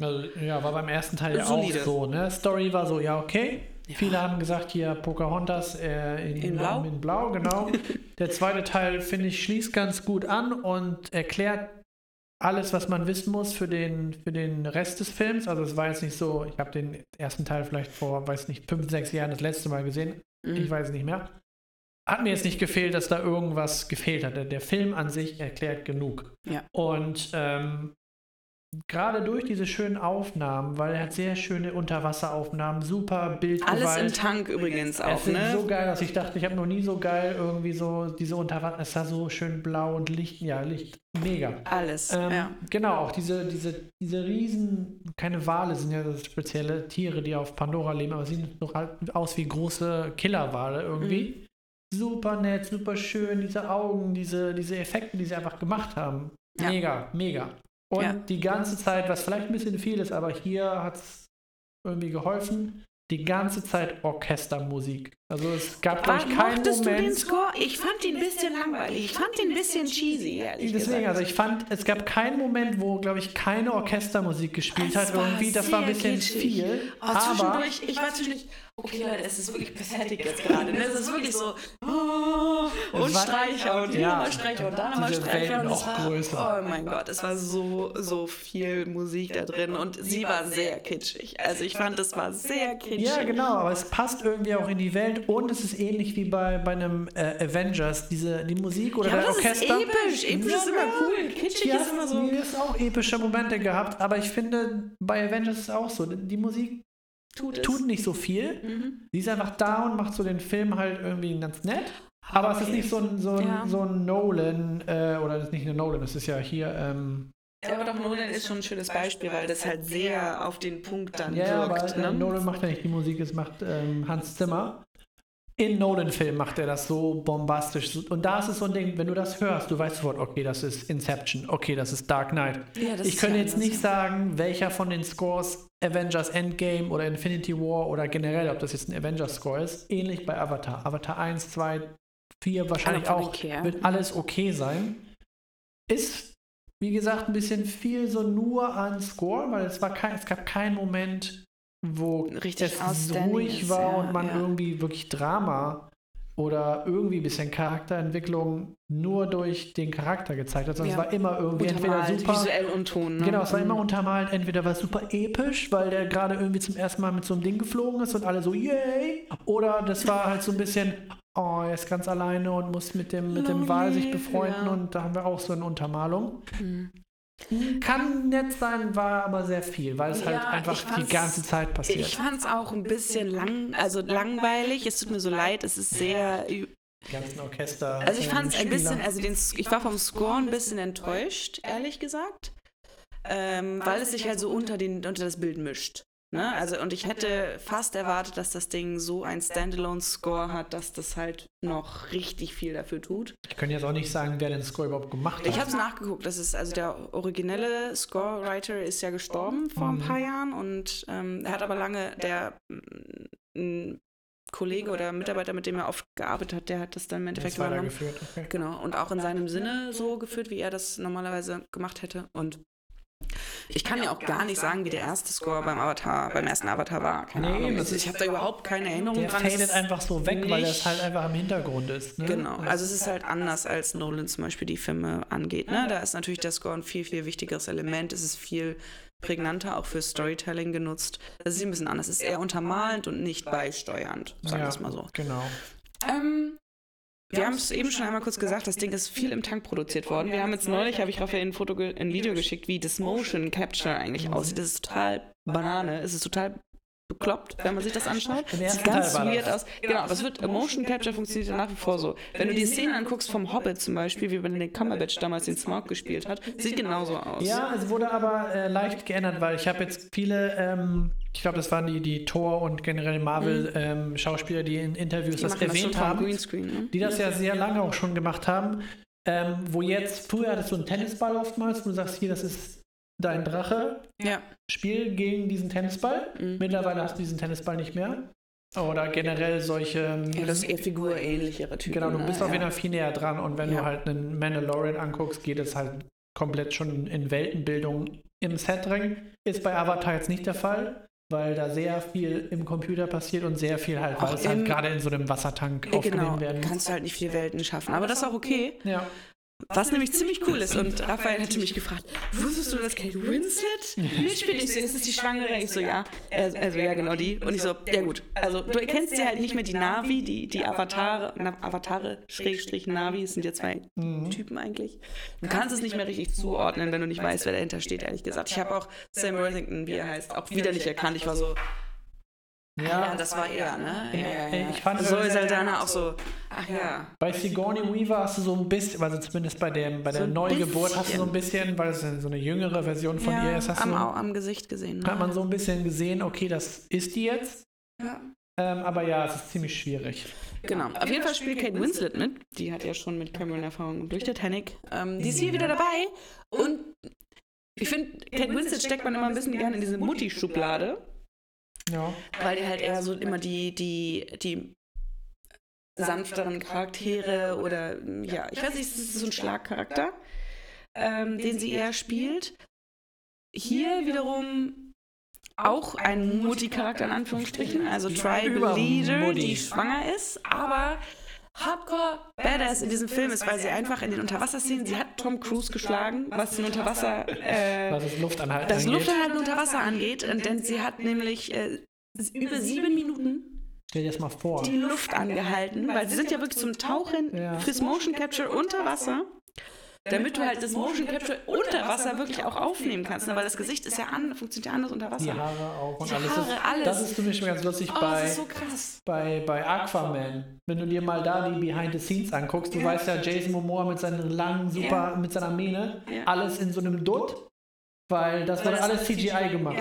also, ja, war beim ersten Teil ja auch so. Ne? Story war so, ja, okay. Ja. Viele haben gesagt, hier Pocahontas äh, in, In Blau. in Blau, genau. Der zweite Teil, finde ich, schließt ganz gut an und erklärt alles, was man wissen muss für den, für den Rest des Films. Also es war jetzt nicht so, ich habe den ersten Teil vielleicht vor, weiß nicht, fünf, sechs Jahren das letzte Mal gesehen. Ich Mhm. weiß nicht mehr. Hat mir jetzt nicht gefehlt, dass da irgendwas gefehlt hat. Der- Der Film an sich erklärt genug. Ja. Und ähm, gerade durch diese schönen Aufnahmen, weil er hat sehr schöne Unterwasseraufnahmen, super Bildgewalt. Alles im Tank übrigens auch, es sieht ne? so geil aus. Ich dachte, ich habe noch nie so geil irgendwie so diese Unterwasser. Es sah so schön blau und Licht. Ja, Licht. Mega. Alles, Ähm, ja. Genau, auch diese, diese, diese riesen, keine Wale sind ja das spezielle Tiere, die auf Pandora leben, aber sehen doch halt aus wie große Killerwale irgendwie. Mhm. Super nett, super schön, diese Augen, diese, diese Effekte, die sie einfach gemacht haben. Ja. Mega, mega. Und Ja. die ganze Zeit, was vielleicht ein bisschen viel ist, aber hier hat es irgendwie geholfen, die ganze Zeit Orchestermusik. Also es gab, glaube ich, keinen Mochtest du den Moment. Score? Ich fand ihn ein bisschen langweilig. Ich fand ihn ein bisschen cheesy, ehrlich Deswegen, gesagt. also ich fand, es gab keinen Moment, wo, glaube ich, keine Orchestermusik gespielt Es hat. Irgendwie, das war ein bisschen kitschig. viel. Oh, aber zwischendurch, ich war zwischendurch, okay Leute, es ist wirklich pathetic jetzt gerade. Ne? Es ist wirklich so, oh, und war- Streicher und hier ja, nochmal Streicher und da nochmal Streicher. Und es war, größer. Oh mein Gott, es war so, so viel Musik da drin und sie war sehr kitschig. Also ich fand, es war sehr kitschig. ja, genau, aber es passt irgendwie auch in die Welt und es ist ähnlich wie bei, bei einem äh, Avengers, diese, die Musik oder Ja, das Orchester. ist episch. Episch ist immer cool. Kitschig Ja, ist immer so. mir ist auch epische Momente gehabt, aber ich finde, bei Avengers ist es auch so. Die Musik Tut es. tut nicht so viel. Mhm. Sie ist einfach da und macht so den Film halt irgendwie ganz nett. Aber es ist Okay. nicht so ein, so ein, Ja. so ein Nolan, äh, oder das ist nicht eine Nolan, das ist ja hier, ähm, Ja, aber doch Nolan ist schon ein schönes Beispiel, weil das halt sehr auf den Punkt dann ja, ja, wirkt. aber äh, ne? Nolan macht ja nicht die Musik, es macht ähm, Hans Zimmer. In Nolan-Filmen macht er das so bombastisch. Und da ist es so ein Ding, wenn du das hörst, du weißt sofort, okay, das ist Inception, okay, das ist Dark Knight. Ja, ich könnte ja jetzt nicht sagen, welcher von den Scores Avengers Endgame oder Infinity War oder generell, ob das jetzt ein Avengers-Score ist, ähnlich bei Avatar. Avatar 1, 2, 4 wahrscheinlich auch, Ikea. wird alles okay sein. Ist, wie gesagt, ein bisschen viel so nur an Score, weil es, war kein, es gab keinen Moment, wo Richtig es ruhig ist, war ja, und man ja. irgendwie wirklich Drama oder irgendwie ein bisschen Charakterentwicklung nur durch den Charakter gezeigt hat, sondern Ja. es war immer irgendwie entweder super visuell und Ton. Ne? Genau, es war Mhm. immer untermalt. Entweder war es super episch, weil der gerade irgendwie zum ersten Mal mit so einem Ding geflogen ist und alle so, yay! Oder das war halt so ein bisschen, oh, er ist ganz alleine und muss mit dem, mit dem Wal sich befreunden ja. und da haben wir auch so eine Untermalung. Mhm. Kann nett sein, war aber sehr viel, weil es halt Ja, einfach ich die ganze Zeit passiert. Ich fand es auch ein bisschen lang, also langweilig. Es tut mir so leid, es ist sehr. die ganzen Orchester. Also ich fand es ein bisschen, also den, ich war vom Score ein bisschen enttäuscht, ehrlich gesagt. Ähm, weil es sich halt so unter, den, unter das Bild mischt. Ne? Also, und ich hätte fast erwartet, dass das Ding so ein Standalone-Score hat, dass das halt noch richtig viel dafür tut. Ich könnte jetzt auch nicht sagen, wer den Score überhaupt gemacht hat. Ich habe es nachgeguckt. Das ist also der originelle Scorewriter ist ja gestorben vor ein Mhm. paar Jahren und ähm, er hat aber lange der mm, ein Kollege oder Mitarbeiter, mit dem er oft gearbeitet hat, der hat das dann im Endeffekt übernommen. weitergeführt. Okay. Genau, und auch in seinem Sinne so geführt, wie er das normalerweise gemacht hätte. Und ich kann ja auch gar nicht sagen, wie der erste Score beim Avatar, beim ersten Avatar war. Keine Nee, Ahnung. Also ich habe da überhaupt keine Erinnerung Der dran. Es fadet einfach so weg, weil das halt einfach im Hintergrund ist. Ne? Genau, also es ist halt anders, als Nolan zum Beispiel die Filme angeht. Ne? Da ist natürlich der Score ein viel, viel wichtigeres Element. Es ist viel prägnanter auch für Storytelling genutzt. Das ist ein bisschen anders. Es ist eher untermalend und nicht beisteuernd, sagen wir es mal so. Genau. Ähm, wir haben es eben schon einmal kurz gesagt, das Ding ist viel im Tank produziert worden. Wir haben jetzt neulich, habe ich Raphael ein Foto, ge- ein Video geschickt, wie das Motion Capture eigentlich aussieht. Das ist total Banane. Es ist total bekloppt, wenn man sich das anschaut. Sieht ganz weird das. aus. Genau, das wird Motion Capture funktioniert ja nach wie vor so. Wenn du die Szenen anguckst vom Hobbit zum Beispiel, wie Benedict Cumberbatch damals den Smaug gespielt hat, sieht genauso aus. Ja, es wurde aber äh, leicht geändert, weil ich habe jetzt viele, ähm, ich glaube, das waren die, die Thor und generell Marvel-Schauspieler, die in Interviews Mhm. die das das erwähnt vom haben, Greenscreen. Ne? die das ja sehr lange auch schon gemacht haben. Ähm, wo jetzt, früher hattest du einen Tennisball oftmals, wo du sagst, hier, das ist dein Drache, Ja. spiel gegen diesen Tennisball. Mhm. Mittlerweile hast du diesen Tennisball nicht mehr. Oder generell solche. ähm, ja, das ist eher figurähnlichere Typen. Genau, du ne? bist auf ja. jeden Fall viel näher dran und wenn Ja. du halt einen Mandalorian anguckst, geht es halt komplett schon in Weltenbildung im Set drin. Ist bei Avatar jetzt nicht der Fall, weil da sehr viel im Computer passiert und sehr viel halt, weil es halt gerade in so einem Wassertank Ja, aufgenommen genau, werden muss. kannst du halt nicht viele Welten schaffen. Aber das ist auch okay. Ja. Was nämlich ziemlich cool ist. Und Raphael hatte mich gefragt, wusstest du, dass Kate Winslet mitspielt? Ich so, ist das die Schwangere? Ich so, ja. Also, also ja, genau die. Und ich so, ja gut. Also du erkennst sie halt nicht mehr die Navi, die, die Avatare, Avatare, Schrägstrich Navi, es sind ja zwei Mhm. Typen eigentlich. Du kannst es nicht mehr richtig zuordnen, wenn du nicht weißt, wer dahinter steht, ehrlich gesagt. Ich habe auch Sam Worthington, wie er heißt, auch wieder nicht erkannt. Ich war so, ja, das war er, ne? Ja, ja, ja. Ich fand- Zoe Saldana auch so, ach ja. Bei Sigourney Weaver hast du so ein bisschen, also zumindest bei, dem, bei der So Neugeburt hast du so ein bisschen. weil es so eine jüngere Version von ja, ihr ist, hast am, du, am Gesicht gesehen. Ne? hat man so ein bisschen gesehen, okay, das ist die jetzt. ja. Ähm, aber ja, es ist ziemlich schwierig. Genau. Auf jeden Fall spielt Kate Winslet mit. Die hat ja schon mit Cameron Erfahrung durch Titanic. Ähm, die ist hier wieder dabei. Und ich finde, Kate Winslet steckt man immer ein bisschen gerne in diese Mutti-Schublade, Ja. weil die halt eher so immer die, die, die sanfteren Charaktere oder ja, ich weiß nicht, es ist so ein Schlagcharakter, ähm, den sie eher spielt. Hier wiederum auch ein Mutti-Charakter in Anführungsstrichen, also Tribal Leader, die schwanger ist, aber Hardcore Badass in diesem Film ist, weil sie einfach in den Unterwasserszenen, sie hat Tom Cruise geschlagen, was den Unterwasser, äh, Was das Luftanhalten das angeht. Luftanhalten unter Wasser angeht, und denn sie hat nämlich äh, über sieben Minuten Stell dir das mal vor. die Luft angehalten, weil sie sind ja wirklich zum Tauchen Ja. fürs Motion Capture unter Wasser, damit du halt das Motion Capture unter Wasser wirklich auch aufnehmen kannst, ne? weil das Gesicht ist ja an, funktioniert ja anders unter Die Wasser. Haare auch und Die alles. Haare, alles. Das ist für mich ganz lustig Oh, bei, so bei, bei Aquaman. Wenn du dir mal da die Behind the Scenes anguckst, du weißt ja, Jason Momoa mit seinen langen, super, Ja. mit seiner Mähne, Ja. alles in so einem Dutt, weil das wurde Weil das alles CGI gemacht.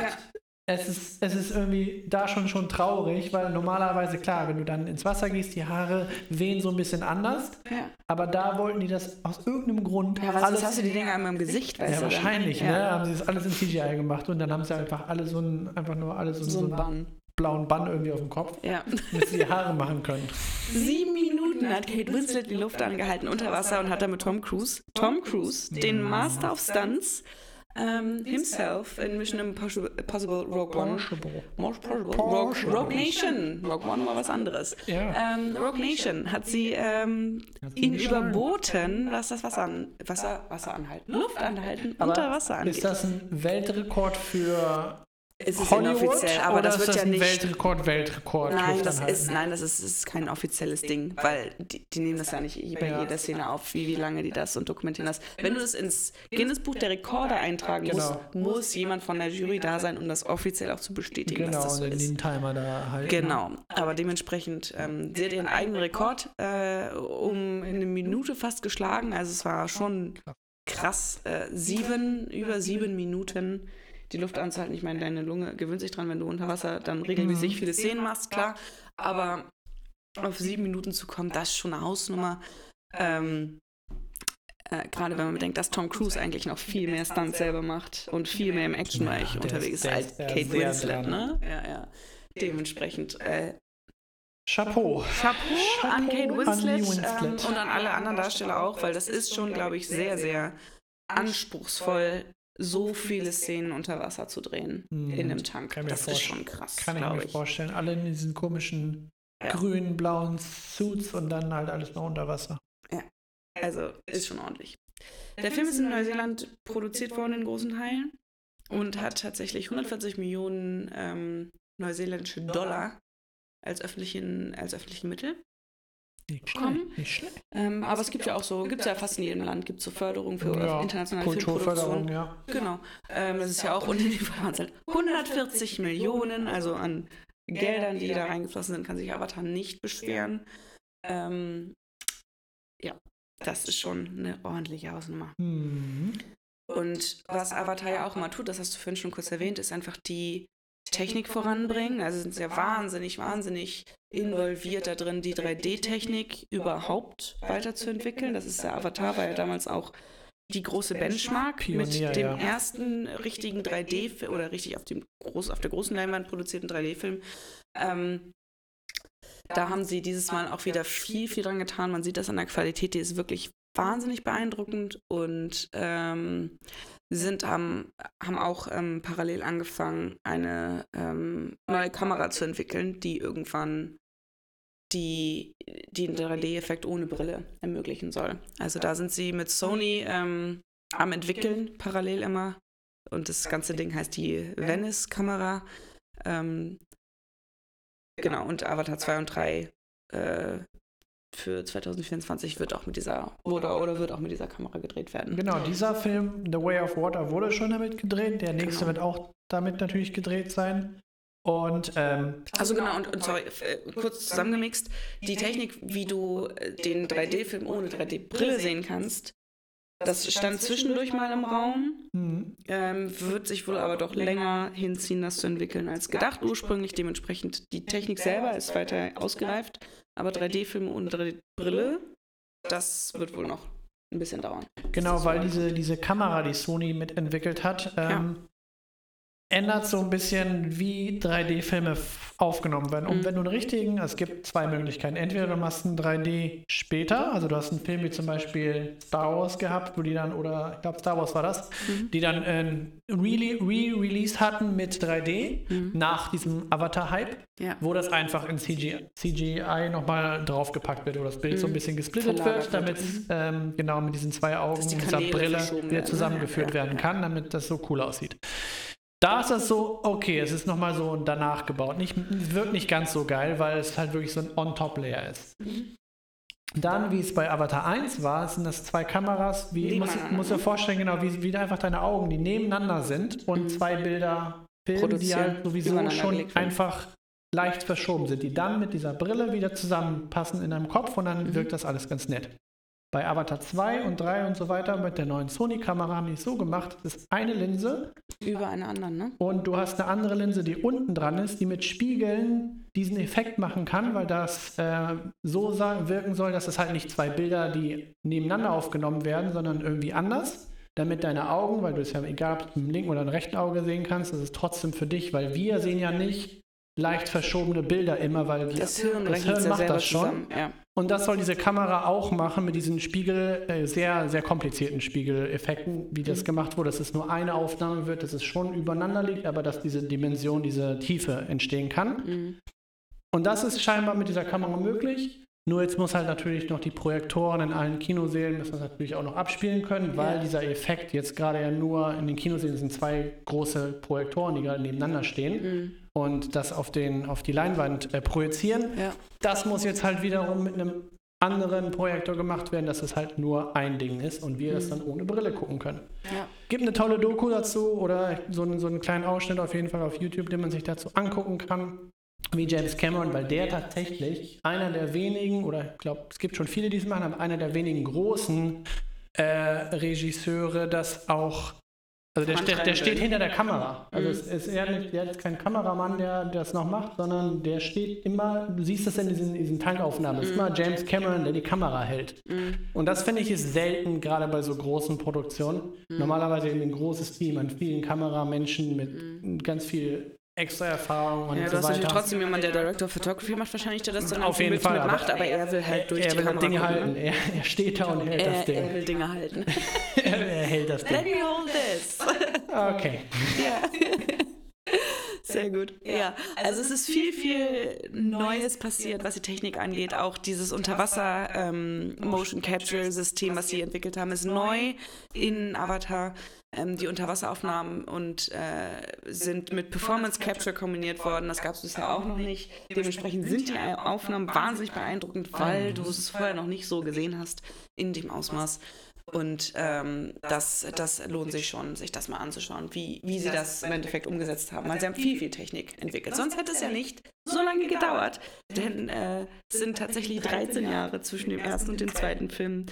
Ja. es ist, es ist irgendwie da schon schon traurig, weil normalerweise, klar, wenn du dann ins Wasser gehst, die Haare wehen so ein bisschen anders. Ja. Aber da wollten die das aus irgendeinem Grund Ja, was alles, hast du die Dinger einmal im Gesicht, weißt Ja, du? dann? wahrscheinlich, ja. ne? Haben sie das alles in CGI gemacht und dann haben sie einfach alle so einen, einfach nur alle so, So ein einen Bann. blauen Bann irgendwie auf dem Kopf, Ja. damit sie die Haare machen können. Sieben Minuten hat Kate Winslet die Luft angehalten unter Wasser und hat damit Tom Cruise, Tom Cruise, den Master of Stunts, ähm, himself in Mission Impossible Possible Rogue One. Most Possible. Rogue, Rogue Nation. Rogue One war was anderes. Ja. Ähm, Rogue Nation hat sie ähm, ihn überboten, was das Wasser, an, Wasser, Wasser anhalten, Luft anhalten, Aber unter Wasser angeht. Ist das ein Weltrekord für es ist Hollywood inoffiziell, aber oder das ist wird das ja ein nicht Weltrekord, Weltrekord? Nein, das anhalten? ist, nein, das ist, ist kein offizielles Ding, weil die, die nehmen das ja nicht bei Ja. jeder Szene auf, wie, wie lange die das und dokumentieren das. Wenn du das ins Guinness Buch der Rekorde eintragen Genau. musst, muss jemand von der Jury da sein, um das offiziell auch zu bestätigen, Genau, dass das so und ist. den Timer da halt. Genau, aber dementsprechend, ähm, sie hat ihren eigenen Rekord äh, um eine Minute fast geschlagen. Also es war schon krass. Äh, sieben, über sieben Minuten die Luft anzuhalten. Ich meine, deine Lunge gewöhnt sich dran, wenn du unter Wasser dann regelmäßig viele Szenen machst, klar. Aber auf sieben Minuten zu kommen, das ist schon eine Hausnummer. Ähm, äh, Gerade wenn man bedenkt, dass Tom Cruise eigentlich noch viel mehr Stunts selber macht und viel mehr im Actionbereich Ja, unterwegs ist- als Kate Winslet, ne? Ja, ja. Dementsprechend äh, Chapeau. Chapeau, an Chapeau Kate an Winslet, die Winslet. Ähm, und an alle anderen Darsteller auch, weil das ist schon, glaube ich, sehr, sehr anspruchsvoll, so viele Szenen unter Wasser zu drehen Hm, in einem Tank. kann mir Das ist schon krass, Kann ich mir ich. vorstellen. Alle in diesen komischen Ja. grünen, blauen Suits und dann halt alles noch unter Wasser. Also ist schon ordentlich. Der Film ist in Neuseeland produziert worden in großen Teilen und hat tatsächlich 140 Millionen ähm, neuseeländische Dollar als öffentlichen, als öffentlichen Mittel. Nicht Komm. schlecht. Nicht schlecht. Ähm, aber es gibt ja auch so, gibt es ja fast in jedem Land, gibt es so Förderung für Ja, internationale Kulturförderung, ja. Genau. Ähm, das ist ja auch, und in dem Fall waren es halt 140 Millionen, also an Geldern, die da reingeflossen sind, kann sich Avatar nicht beschweren. Ähm, ja, das ist schon eine ordentliche Hausnummer. Mhm. Und was Avatar ja auch immer tut, das hast du vorhin schon kurz erwähnt, ist einfach die Technik voranbringen. Also sind sie ja wahnsinnig, wahnsinnig involviert da drin, die 3D-Technik überhaupt weiterzuentwickeln. Das ist der Avatar, war ja damals auch die große Benchmark Pionier, mit dem ja. ersten richtigen 3D-Film oder richtig auf, dem groß, auf der großen Leinwand produzierten 3D-Film. Ähm, da haben sie dieses Mal auch wieder viel, viel dran getan. Man sieht das an der Qualität, die ist wirklich wahnsinnig beeindruckend und ähm, sind, haben, haben auch ähm, parallel angefangen, eine ähm, neue Kamera zu entwickeln, die irgendwann die, die 3D-Effekt ohne Brille ermöglichen soll. Also da sind sie mit Sony ähm, am entwickeln, parallel immer. Und das ganze Ding heißt die Venice-Kamera. Ähm, genau, und Avatar 2 und 3 äh, für 2024 wird auch mit dieser oder, oder wird auch mit dieser Kamera gedreht werden. Genau, dieser Film, The Way of Water, wurde schon damit gedreht. Der nächste Genau. wird auch damit natürlich gedreht sein. Und ähm, Also genau, und, und sorry, äh, kurz zusammengemixt, die Technik, wie du äh, den 3D-Film ohne 3D-Brille sehen kannst, das stand zwischendurch mal im Raum, hm, ähm, wird sich wohl aber doch länger hinziehen, das zu entwickeln als gedacht ursprünglich. Dementsprechend, die Technik selber ist weiter ausgereift, aber 3D-Filme ohne 3D-Brille, das wird wohl noch ein bisschen dauern. genau, weil diese, diese Kamera, die Sony mitentwickelt hat, ähm, ändert so ein bisschen, wie 3D-Filme f- aufgenommen werden. Und Mhm. wenn du einen richtigen, es gibt zwei Möglichkeiten. Entweder du machst einen 3D später, also du hast einen Film wie zum Beispiel Star Wars gehabt, wo die dann, oder ich glaube Star Wars war das, Mhm. die dann ein Re-Release hatten mit 3D Mhm. nach diesem Avatar-Hype, Ja. wo das einfach in CGI, CGI nochmal draufgepackt wird, wo das Bild so ein Mhm. bisschen gesplittet Verlagert wird, damit wird. Mhm. ähm, genau mit diesen zwei Augen und dieser Brille wieder werden, ne? zusammengeführt Ja, werden ja. kann, damit das so cool aussieht. Da ist das so, okay, es ist nochmal so danach gebaut. Nicht, wirkt nicht ganz so geil, weil es halt wirklich so ein On-Top-Layer ist. Mhm. Dann, wie es bei Avatar 1 war, sind das zwei Kameras, wie muss, muss dir vorstellen, genau, wie, wie einfach deine Augen, die nebeneinander sind und Mhm. zwei Bilder filmen, die halt sowieso schon einfach leicht verschoben sind, die dann mit dieser Brille wieder zusammenpassen in deinem Kopf und dann Mhm. wirkt das alles ganz nett. Bei Avatar 2 und 3 und so weiter mit der neuen Sony-Kamera haben die es so gemacht, das ist eine Linse. Über eine andere, ne? Und du hast eine andere Linse, die unten dran ist, die mit Spiegeln diesen Effekt machen kann, weil das äh, so wirken soll, dass es halt nicht zwei Bilder, die nebeneinander aufgenommen werden, sondern irgendwie anders. Damit deine Augen, weil du es ja egal ob du im linken oder im rechten Auge sehen kannst, das ist trotzdem für dich, weil wir sehen ja nicht leicht verschobene Bilder immer, weil das Hirn, das Hirn macht das schon. Ja. Und das soll diese Kamera auch machen mit diesen Spiegel, äh, sehr, sehr komplizierten Spiegeleffekten, wie das mhm. gemacht wurde, dass es nur eine Aufnahme wird, dass es schon übereinander liegt, aber dass diese Dimension, diese Tiefe entstehen kann. Mhm. Und das ist scheinbar mit dieser Kamera möglich. Nur jetzt muss halt natürlich noch die Projektoren in allen Kinosälen müssen das natürlich auch noch abspielen können, weil ja. dieser Effekt jetzt gerade ja nur in den Kinosälen sind zwei große Projektoren, die gerade nebeneinander stehen. Mhm und das auf, den, auf die Leinwand äh, projizieren. Ja. Das muss jetzt halt wiederum mit einem anderen Projektor gemacht werden, dass es halt nur ein Ding ist und wir mhm. das dann ohne Brille gucken können. Ja. Gibt eine tolle Doku dazu oder so, einen, so einen kleinen Ausschnitt auf jeden Fall auf YouTube, den man sich dazu angucken kann, wie James Cameron, weil der tatsächlich einer der wenigen, oder ich glaube, es gibt schon viele, die es machen, aber einer der wenigen großen äh, Regisseure, das auch also der, der, der, steht hinter der Kamera. Also mhm. es ist eher nicht, der ist kein Kameramann, der das noch macht, sondern der steht immer, du siehst das in diesen, diesen Tankaufnahmen, es ist immer James Cameron, der die Kamera hält. Mhm. Und das finde ich ist selten, gerade bei so großen Produktionen. Mhm. Normalerweise ein großes Team an vielen Kameramenschen mit mhm. ganz viel extra Erfahrung und ja, so weiter. Ja, trotzdem jemand, der Director of Photography macht, wahrscheinlich, der das dann auf jeden Fall macht, aber er will halt durch er die will Kamera Dinge halten. Er, er, steht da und hält er, das Ding. Er will Dinge halten. er, er, hält das Ding. Let me hold this. Okay. Ja. Sehr gut. Ja, also es ist viel, viel Neues passiert, was die Technik angeht. Auch dieses Unterwasser ähm, Motion Capture System, was sie entwickelt haben, ist neu in Avatar. Ähm, die Unterwasseraufnahmen und äh, sind mit Performance Capture kombiniert worden. Das gab es bisher auch noch nicht. Dementsprechend sind die Aufnahmen wahnsinnig beeindruckend, weil du es vorher noch nicht so gesehen hast in dem Ausmaß. Und ähm, das, das lohnt sich schon, sich das mal anzuschauen, wie, wie sie das im Endeffekt umgesetzt haben. Weil sie haben viel, viel Technik entwickelt. Sonst hätte es ja nicht so lange gedauert. Denn äh, es sind tatsächlich 13 Jahre zwischen dem ersten und dem zweiten Film.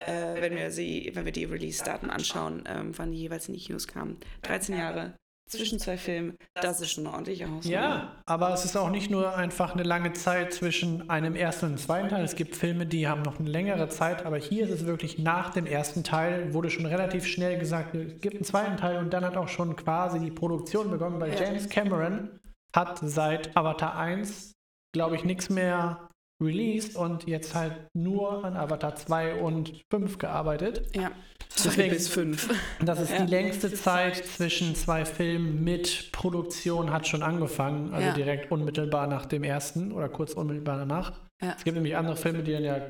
Äh, wenn wir sie, wenn wir die Release-Daten anschauen, ähm, wann die jeweils in die Kinos kamen. 13 Jahre zwischen zwei Filmen, das ist schon eine ordentliche Hausnummer. Ja, aber es ist auch nicht nur einfach eine lange Zeit zwischen einem ersten und einem zweiten Teil. Es gibt Filme, die haben noch eine längere Zeit, aber hier ist es wirklich nach dem ersten Teil, wurde schon relativ schnell gesagt, es gibt einen zweiten Teil und dann hat auch schon quasi die Produktion begonnen, weil ja. James Cameron hat seit Avatar 1, glaube ich, nichts mehr released und jetzt halt nur an Avatar 2 und 5 gearbeitet. Ja. Deswegen, bis 5. Das ist ja. die längste Zeit zwischen zwei Filmen mit Produktion hat schon angefangen, also ja. direkt unmittelbar nach dem ersten oder kurz unmittelbar danach. Ja. Es gibt nämlich andere Filme, die dann ja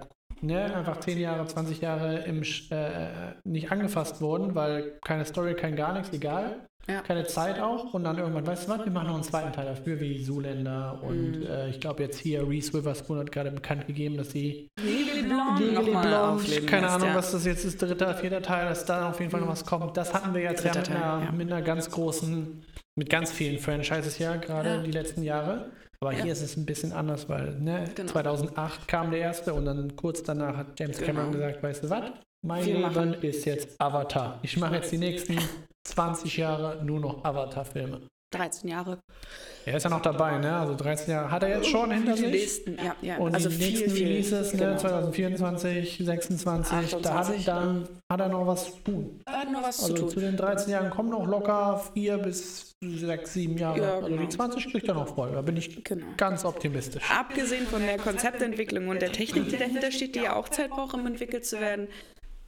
ne, einfach 10 Jahre, 20 Jahre im, äh, nicht angefasst wurden, weil keine Story, kein gar nichts, egal. Ja. Keine Zeit auch. Und dann irgendwann, weißt du was, wir machen noch einen zweiten Teil dafür, wie Zoolander. Und mhm. äh, ich glaube jetzt hier, Reese Witherspoon hat gerade bekannt gegeben, dass sie Legally Blonde, Legally Blonde keine Ahnung, ja. was das jetzt ist, dritter, vierter Teil, dass da auf jeden Fall noch was kommt. Das hatten wir jetzt ja mit, einer, ja mit einer ganz großen, mit ganz vielen Franchises ja, gerade die letzten Jahre. Aber hier ist es ein bisschen anders, weil ne, genau. 2008 kam der erste und dann kurz danach hat James genau. Cameron gesagt, weißt du was, mein Leben ist jetzt Avatar. Ich mache jetzt die nächsten 20 Jahre nur noch Avatar-Filme. 13 Jahre. Er ist ja noch dabei, ne? Also 13 Jahre hat er jetzt schon hinter sich. Nächsten, ja, ja. Und also die nächsten viel, Releases, ne? Genau. 2024, 26, da hat, dann hat er noch was zu tun. Er hat noch was also zu tun. zu den 13 Jahren kommen noch locker 4 bis 6, 7 Jahre. Ja, genau. Also die 20 genau. kriegt er noch voll. Da bin ich genau. ganz optimistisch. Abgesehen von der Konzeptentwicklung und der Technik, die dahinter steht, die ja auch Zeit braucht, um entwickelt zu werden.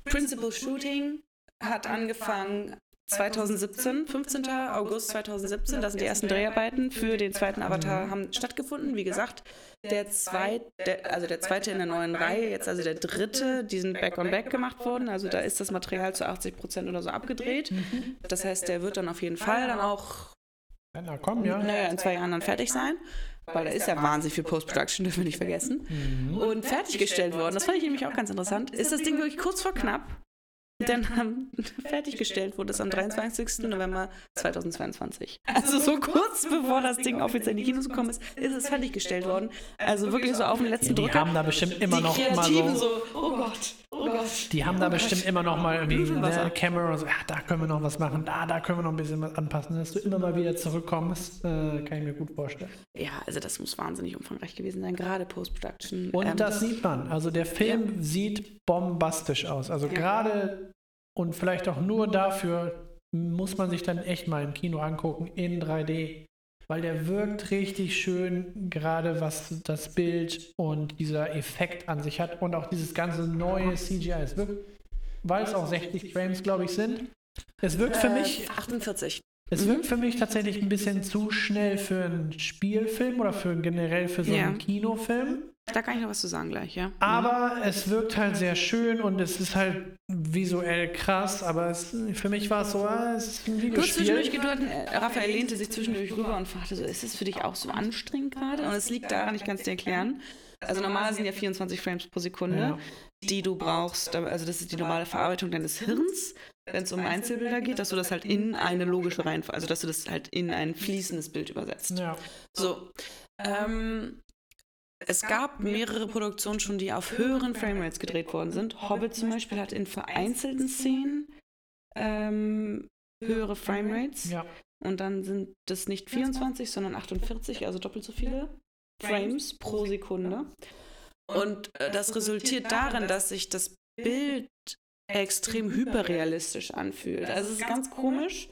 Principal Shooting hat angefangen 2017, 15. August 2017, da sind die ersten Dreharbeiten für den zweiten Avatar haben stattgefunden. Wie gesagt, der zweite, also der zweite in der neuen Reihe, jetzt also der dritte, die sind back on back gemacht worden. Also da ist das Material zu 80 Prozent oder so abgedreht. Das heißt, der wird dann auf jeden Fall dann auch na, komm, ja. naja, in zwei Jahren dann fertig sein. Weil da ist ja wahnsinnig viel Post-Production, dürfen wir nicht vergessen. Mhm. Und fertiggestellt worden, das fand ich nämlich auch ganz interessant, ist das Ding wirklich kurz vor knapp dann fertiggestellt wurde es am 23. November 2022. Also so kurz bevor das Ding offiziell in die Kinos gekommen ist, ist es fertiggestellt worden. Also wirklich so auf den letzten ja, die haben da bestimmt immer noch mal so, so, oh Gott, oh Gott. Die haben da Oh bestimmt immer noch mal irgendwie eine Camera und so, ja, da können wir noch was machen, da, da können wir noch ein bisschen was anpassen, dass du immer mal wieder zurückkommst, äh, kann ich mir gut vorstellen. Ja, also das muss wahnsinnig umfangreich gewesen sein, gerade Post-Production. Und Ähm, das sieht man, also der Film sieht bombastisch aus, also Ja. gerade und vielleicht auch nur dafür muss man sich dann echt mal im Kino angucken in 3D, weil der wirkt richtig schön, gerade was das Bild und dieser Effekt an sich hat und auch dieses ganze neue CGI. Es wirkt, weil es auch 60 Frames, glaube ich, sind. Es wirkt für äh, mich, 48. es wirkt für mich tatsächlich ein bisschen zu schnell für einen Spielfilm oder für generell für so einen Kinofilm. Da kann ich noch was zu sagen gleich, ja. Aber es wirkt halt sehr schön und es ist halt visuell krass, aber es, für mich war es so, ah, es ist ein Kurz zwischendurch Videospiel. geduld, äh, Raphael lehnte sich zwischendurch rüber und fragte so, ist es für dich auch so anstrengend gerade? Und es liegt daran, ich kann es dir erklären. Also normal sind ja 24 Frames pro Sekunde, Ja. die du brauchst, also das ist die normale Verarbeitung deines Hirns, wenn es um Einzelbilder geht, dass du das halt in eine logische Reihenfolge, also dass du das halt in ein fließendes Bild übersetzt. Ja. So. Ähm, es gab mehrere Produktionen schon, die auf höheren Framerates gedreht worden sind. Hobbit zum Beispiel hat in vereinzelten Szenen ähm, höhere Framerates. ja. Und dann sind das nicht 24, sondern 48, also doppelt so viele Frames pro Sekunde. Und äh, das resultiert darin, dass sich das Bild extrem hyperrealistisch anfühlt. Also es ist ganz komisch,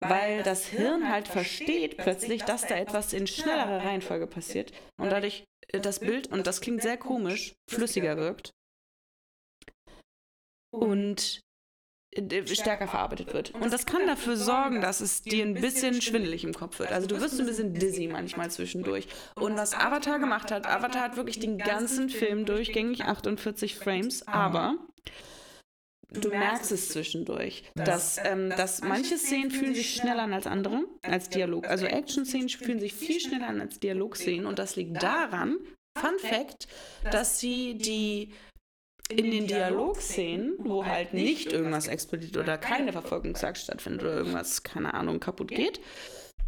weil das Hirn halt versteht plötzlich, dass da etwas in schnellerer Reihenfolge passiert und dadurch äh, das Bild, und das klingt sehr komisch, flüssiger wirkt und äh, stärker verarbeitet wird. Und das kann dafür sorgen, dass es dir ein bisschen schwindelig im Kopf wird. Also du wirst ein bisschen dizzy manchmal zwischendurch. Und was Avatar gemacht hat, Avatar hat wirklich den ganzen Film durchgängig 48 Frames, aber du merkst es zwischendurch, dass, ähm, dass manche Szenen fühlen sich schneller an als andere, als Dialog. Also Action-Szenen fühlen sich viel schneller an als Dialogszenen und das liegt daran, Fun Fact, dass sie die in den Dialogszenen, wo halt nicht irgendwas explodiert oder keine Verfolgungsjagd stattfindet oder irgendwas, keine Ahnung, kaputt geht,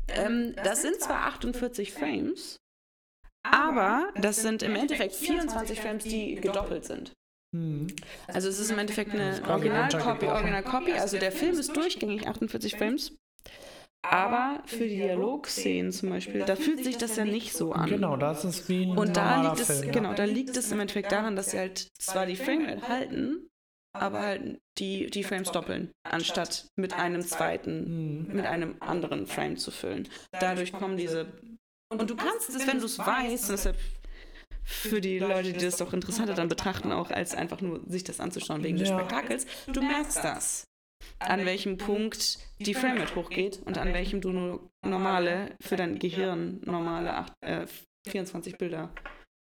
ähm, das sind zwar 48 Frames, aber das sind im Endeffekt 24 Frames, die gedoppelt sind. Hm. Also es ist im Endeffekt eine Original-Copy. Original-Copy. Also der Film ist durchgängig 48 Frames. Aber für die Dialogszenen zum Beispiel, da fühlt sich das ja nicht so an. Genau, das ist wie ein Und da liegt es, Film. genau, da liegt es im Endeffekt daran, dass sie halt zwar die Framerate halten, aber halt die, die Frames doppeln, anstatt mit einem zweiten, Hm. mit einem anderen Frame zu füllen. Dadurch kommen diese. Und du kannst es, wenn du es weißt, und deshalb für die Leute, die das doch interessanter dann betrachten, auch als einfach nur sich das anzuschauen wegen des Ja. Spektakels, du merkst das. An welchem Punkt die Framerate hochgeht und an welchem du nur normale, für dein Gehirn normale acht, äh, 24 Bilder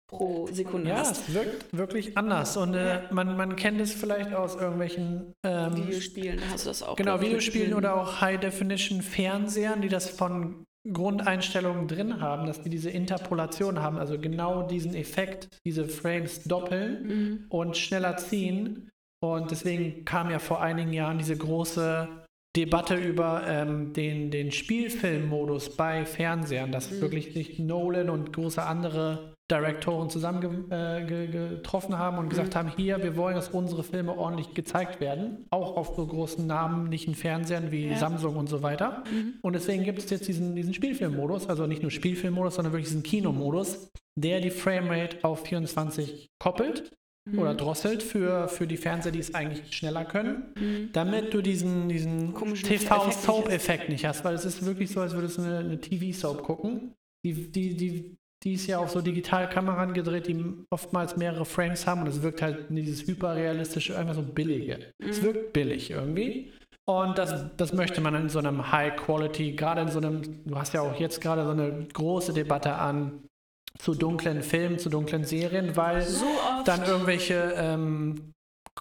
pro Sekunde Ja, hast. es wirkt wirklich anders. Und äh, man, man kennt es vielleicht aus irgendwelchen ähm, Videospielen, hast du das auch. genau, Videospielen oder auch High-Definition-Fernsehern, die das von Grundeinstellungen drin haben, dass die diese Interpolation haben, also genau diesen Effekt, diese Frames doppeln Mhm. und schneller ziehen. Und deswegen kam ja vor einigen Jahren diese große Debatte über ähm, den, den Spielfilmmodus bei Fernsehern, dass Mhm. wirklich sich Nolan und große andere Direktoren zusammengetroffen äh, haben und gesagt Mhm. haben, hier, wir wollen, dass unsere Filme ordentlich gezeigt werden, auch auf so großen namenlichen Fernsehern wie Ja. Samsung und so weiter. Mhm. Und deswegen gibt es jetzt diesen, diesen Spielfilmmodus, also nicht nur Spielfilmmodus, sondern wirklich diesen Kinomodus, der die Framerate auf 24 koppelt oder drosselt für, für die Fernseher, die es eigentlich schneller können, Mhm. damit du diesen, diesen nicht TV-Soap-Effekt nicht hast, weil es ist wirklich so, als würdest du eine, eine TV-Soap gucken. Die, die, die, die ist ja auf so Digitalkameran gedreht, die oftmals mehrere Frames haben und es wirkt halt dieses hyperrealistische, einfach so billige. Es wirkt billig irgendwie. Und das, das möchte man in so einem High Quality, gerade in so einem, du hast ja auch jetzt gerade so eine große Debatte an zu dunklen Filmen, zu dunklen Serien, weil So dann irgendwelche ähm,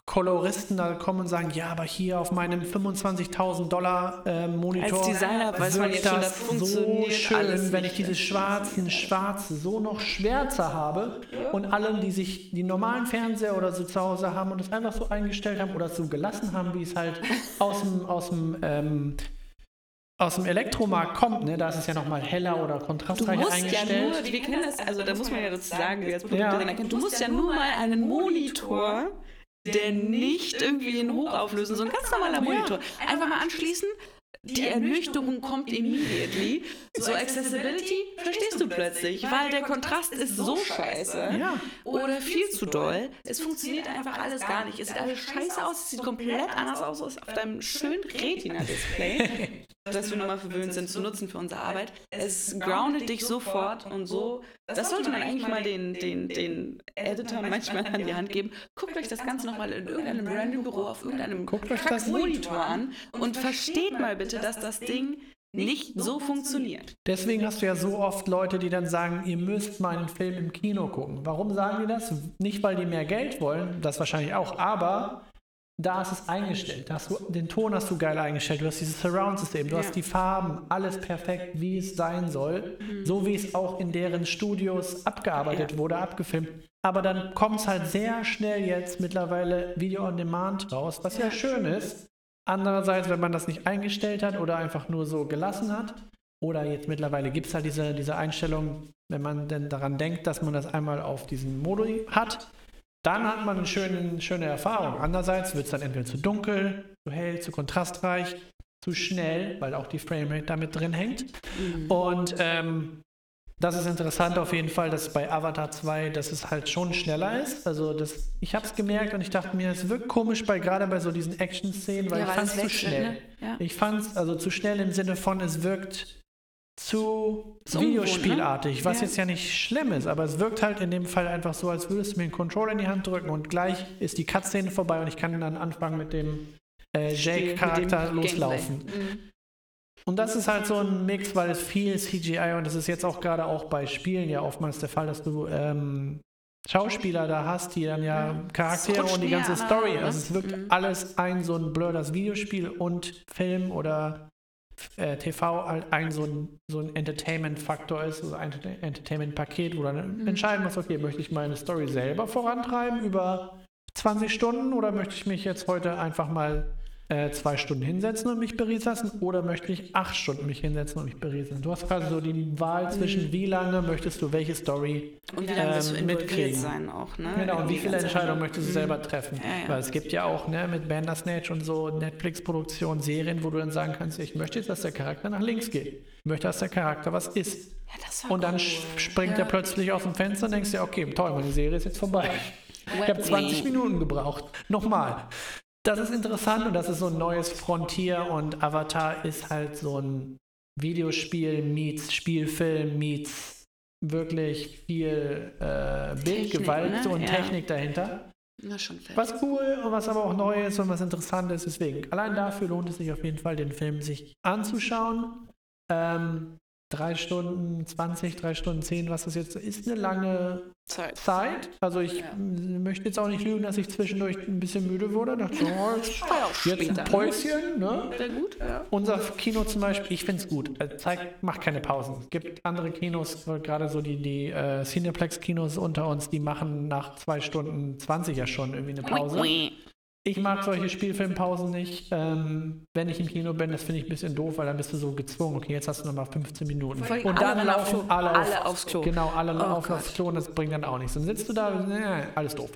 Koloristen da kommen und sagen, ja, aber hier auf meinem 25.000 Dollar äh, Monitor Als Designer weiß man jetzt schon, das so funktioniert schön, alles wenn ich dieses schwarzen Schwarz so noch schwärzer habe und allen, die sich die normalen Fernseher oder so zu Hause haben und es einfach so eingestellt haben oder so gelassen haben, wie es halt aus dem, aus dem ähm, aus dem Elektromarkt kommt, ne, da ist es ja nochmal heller oder Du kontrastreicher musst ja eingestellt. nur, wir kennen das, also da muss man ja dazu sagen, du musst ja nur mal einen Monitor der nicht irgendwie in Hochauflösen, so ein ganz normaler Monitor. Einfach mal anschließen, die Ernüchterung kommt immediately. So Accessibility verstehst du plötzlich, weil der Kontrast ist so scheiße Ja. oder viel zu doll. Es funktioniert einfach alles gar nicht. Es sieht alles scheiße aus, es sieht komplett anders aus als auf deinem schönen Retina-Display, das wir nochmal verwöhnt sind zu nutzen für unsere Arbeit. Es groundet dich sofort und so. Das sollte man eigentlich mal den, den, den Editor manchmal an die Hand geben. Guckt euch das Ganze nochmal in irgendeinem random Büro auf irgendeinem Monitor an und versteht mal bitte, dass das Ding nicht so funktioniert. Deswegen hast du ja so oft Leute, die dann sagen, ihr müsst mal einen Film im Kino gucken. Warum sagen die das? Nicht, weil die mehr Geld wollen, das wahrscheinlich auch, aber da ist es eingestellt. Da hast du, den Ton hast du geil eingestellt. Du hast dieses Surround-System, du Ja. hast die Farben, alles perfekt, wie es sein soll. So wie es auch in deren Studios abgearbeitet Ja. wurde, abgefilmt. Aber dann kommt es halt sehr schnell jetzt mittlerweile Video on Demand raus, was ja schön ist. Andererseits, wenn man das nicht eingestellt hat oder einfach nur so gelassen hat, oder jetzt mittlerweile gibt es halt diese, diese Einstellung, wenn man denn daran denkt, dass man das einmal auf diesen Modi hat, dann hat man eine schöne, schöne Erfahrung. Andererseits wird es dann entweder zu dunkel, zu hell, zu kontrastreich, zu schnell, weil auch die Framerate damit drin hängt. Und ähm, das ist interessant auf jeden Fall, dass bei Avatar 2, dass es halt schon schneller ist. Also das, ich habe es gemerkt und ich dachte mir, es wirkt komisch bei gerade bei so diesen Action-Szenen, weil Ja, ich fand es zu schnell. ne? Ja. Ich fand es also zu schnell im Sinne von, es wirkt zu ungewohnt, Videospielartig, was Ja. jetzt ja nicht schlimm ist, aber es wirkt halt in dem Fall einfach so, als würdest du mir einen Controller in die Hand drücken und gleich ist die Cutscene vorbei und ich kann dann anfangen mit dem äh, Jake-Charakter loslaufen. Mhm. Und das ist halt so ein Mix, weil es viel CGI und das ist jetzt auch gerade auch bei Spielen ja oftmals der Fall, dass du ähm, Schauspieler da hast, die dann ja Charaktere rutscht und die ganze Story. Also es wirkt Mhm. alles ein so ein Blur, das Videospiel und Film oder äh, TV halt ein so ein, so ein Entertainment-Faktor ist, also ein Entertainment-Paket, wo dann Mhm. entscheiden musst, okay, möchte ich meine Story selber vorantreiben über 20 Stunden oder möchte ich mich jetzt heute einfach mal äh, zwei Stunden hinsetzen und mich berieseln lassen oder möchte ich acht Stunden mich hinsetzen und mich berieseln? Du hast quasi so die Wahl zwischen, wie lange möchtest du welche Story Und wie lange ähm, mitkriegen. sein auch, ne? Genau, und wie viele Entscheidungen möchtest du selber treffen? Ja, ja. Weil es gibt ja auch ne, mit Bandersnatch und so Netflix-Produktionen, Serien, wo du dann sagen kannst, ich möchte jetzt, dass der Charakter nach links geht. Ich möchte, dass der Charakter was isst. Ja, Und dann cool. springt er plötzlich aus dem Fenster und denkst dir, okay, toll, meine Serie ist jetzt vorbei. Ich habe 20 Minuten gebraucht. Nochmal. Das ist interessant und das ist so ein neues Frontier und Avatar ist halt so ein Videospiel meets Spielfilm meets wirklich viel äh, Bildgewalt ne? und Ja. Technik dahinter. Na, schon fett. Was cool und was aber auch neu ist und was interessant ist. Deswegen, allein dafür lohnt es sich auf jeden Fall, den Film sich anzuschauen. Ähm, drei Stunden 20, drei Stunden 10, was das jetzt ist, eine lange Zeit. Zeit. Also ich Ja. möchte jetzt auch nicht lügen, dass ich zwischendurch ein bisschen müde wurde. Dachte, oh, jetzt ein ne? Päuschen. Ne? Sehr gut, ja. Unser Kino zum Beispiel, ich finde es gut. Äh, zeigt, macht keine Pausen. Es gibt andere Kinos, gerade so die, die äh, Cineplex-Kinos unter uns, die machen nach zwei Stunden 20 ja schon irgendwie eine Pause. Ich mag solche Spielfilmpausen nicht. Ähm, wenn ich im Kino bin, das finde ich ein bisschen doof, weil dann bist du so gezwungen. Okay, jetzt hast du nochmal 15 Minuten. Und alle dann auf laufen Klo. alle, auf, Alle aufs Klo. Genau, alle Oh laufen Gott. aufs Klo und das bringt dann auch nichts. Dann sitzt du da, nee, alles doof.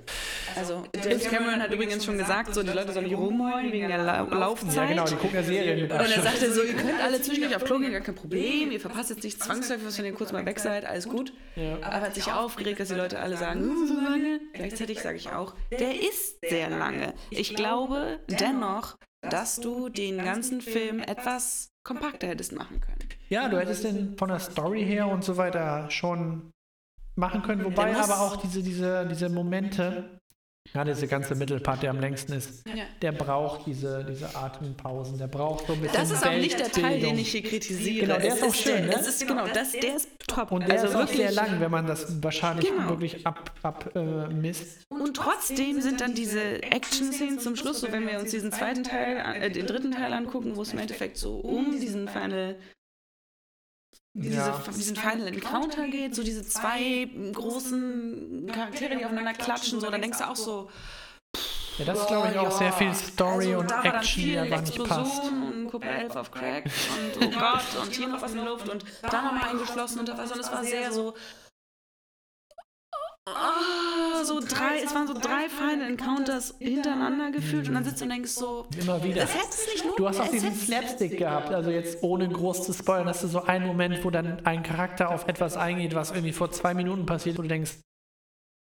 Also, James Cameron hat übrigens schon gesagt, so, die Leute sollen nicht rumheulen wegen der La Laufzeit. Ja, genau, die gucken ja Serien Und er sagte so, ihr könnt alle zwischendurch auf Klo gehen, gar kein Problem. Ihr verpasst jetzt nicht zwangsläufig, wenn ihr kurz mal weg seid, alles gut. Ja. Aber hat sich aufgeregt, dass die Leute alle sagen, "Uh, so lange. Gleichzeitig sage ich auch, der ist sehr lange. Ich glaube dennoch, dass du den ganzen Film etwas kompakter hättest machen können. Ja, du hättest den von der Story her und so weiter schon machen können. Wobei aber auch diese, diese, diese Momente, ja, dieser ganze Mittelpart, der am längsten ist, Ja. der braucht diese, diese Atempausen, der braucht so ein bisschen Das ist auch nicht der Teil, den ich hier kritisiere. Genau, der Es ist auch schön, der, ne? Es ist, genau, das, der ist top. Und der also ist wirklich, sehr lang, wenn man das wahrscheinlich Genau. wirklich ab, ab äh, misst. Und trotzdem sind dann diese Action-Szenen zum Schluss, so wenn wir uns diesen zweiten Teil, äh, den dritten Teil angucken, wo es im Endeffekt so um diesen Final, diese, Ja. diesen Final Encounter geht, so diese zwei großen Charaktere, die aufeinander klatschen, so, dann denkst du auch so, ja, das ist, glaube ich, auch sehr viel Story also, und da war dann Action, die einfach nicht passt. Und Kuppel 11 auf Crack und oh Gott und hier noch was in der Luft und da nochmal eingeschlossen und da was und es war sehr so oh, so drei, es waren so drei Final Encounters hintereinander gefühlt und dann sitzt du und denkst so, Immer wieder. es hätte es nicht Du hast auch es diesen Slapstick gehabt, also jetzt ohne groß zu spoilern, hast du so einen Moment, wo dann ein Charakter auf etwas eingeht, was irgendwie vor zwei Minuten passiert, wo du denkst,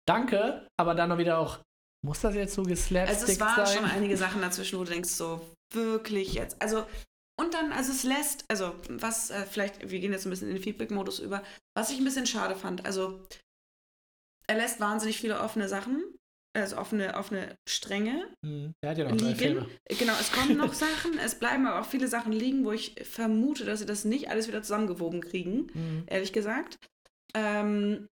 danke, aber dann noch wieder auch, muss das jetzt so Also geslapstickt es waren sein? schon einige Sachen dazwischen, wo du denkst so, wirklich jetzt. Also, und dann, also es lässt, also was äh, vielleicht, wir gehen jetzt ein bisschen in den Feedback-Modus über, was ich ein bisschen schade fand, also er lässt wahnsinnig viele offene Sachen, also offene, offene Stränge Hm, Der hat ja noch drei liegen. Filme. Genau, es kommen noch Sachen, es bleiben aber auch viele Sachen liegen, wo ich vermute, dass sie das nicht alles wieder zusammengewoben kriegen Hm. ehrlich gesagt. Ähm,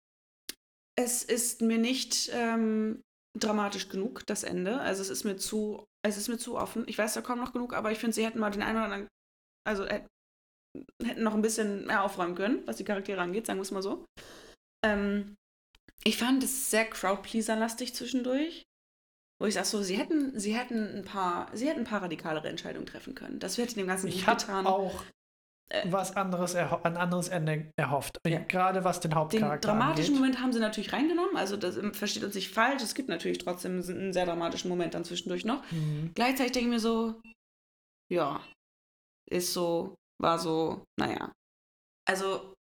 es ist mir nicht ähm, dramatisch genug, das Ende. Also es ist mir zu, es ist mir zu offen. Ich weiß, da kommt noch genug, aber ich finde, sie hätten mal den einen oder anderen, also äh, hätten noch ein bisschen mehr aufräumen können, was die Charaktere angeht, sagen wir es mal so. Ähm, ich fand es sehr Crowdpleaser-lastig zwischendurch. Wo ich sag so, sie hätten, sie hätten ein paar, sie hätten ein paar radikalere Entscheidungen treffen können. Das hätte dem Ganzen Ich gut getan. auch Äh, was anderes ein anderes Ende erhofft. Ja. Gerade was den Den Hauptcharakter dramatischen angeht. Moment haben sie natürlich reingenommen, also das ähm, versteht uns nicht falsch. Es gibt natürlich trotzdem einen sehr dramatischen Moment dann zwischendurch noch. Mhm. Gleichzeitig denke ich mir so, ja, ist so, war so, naja. Also,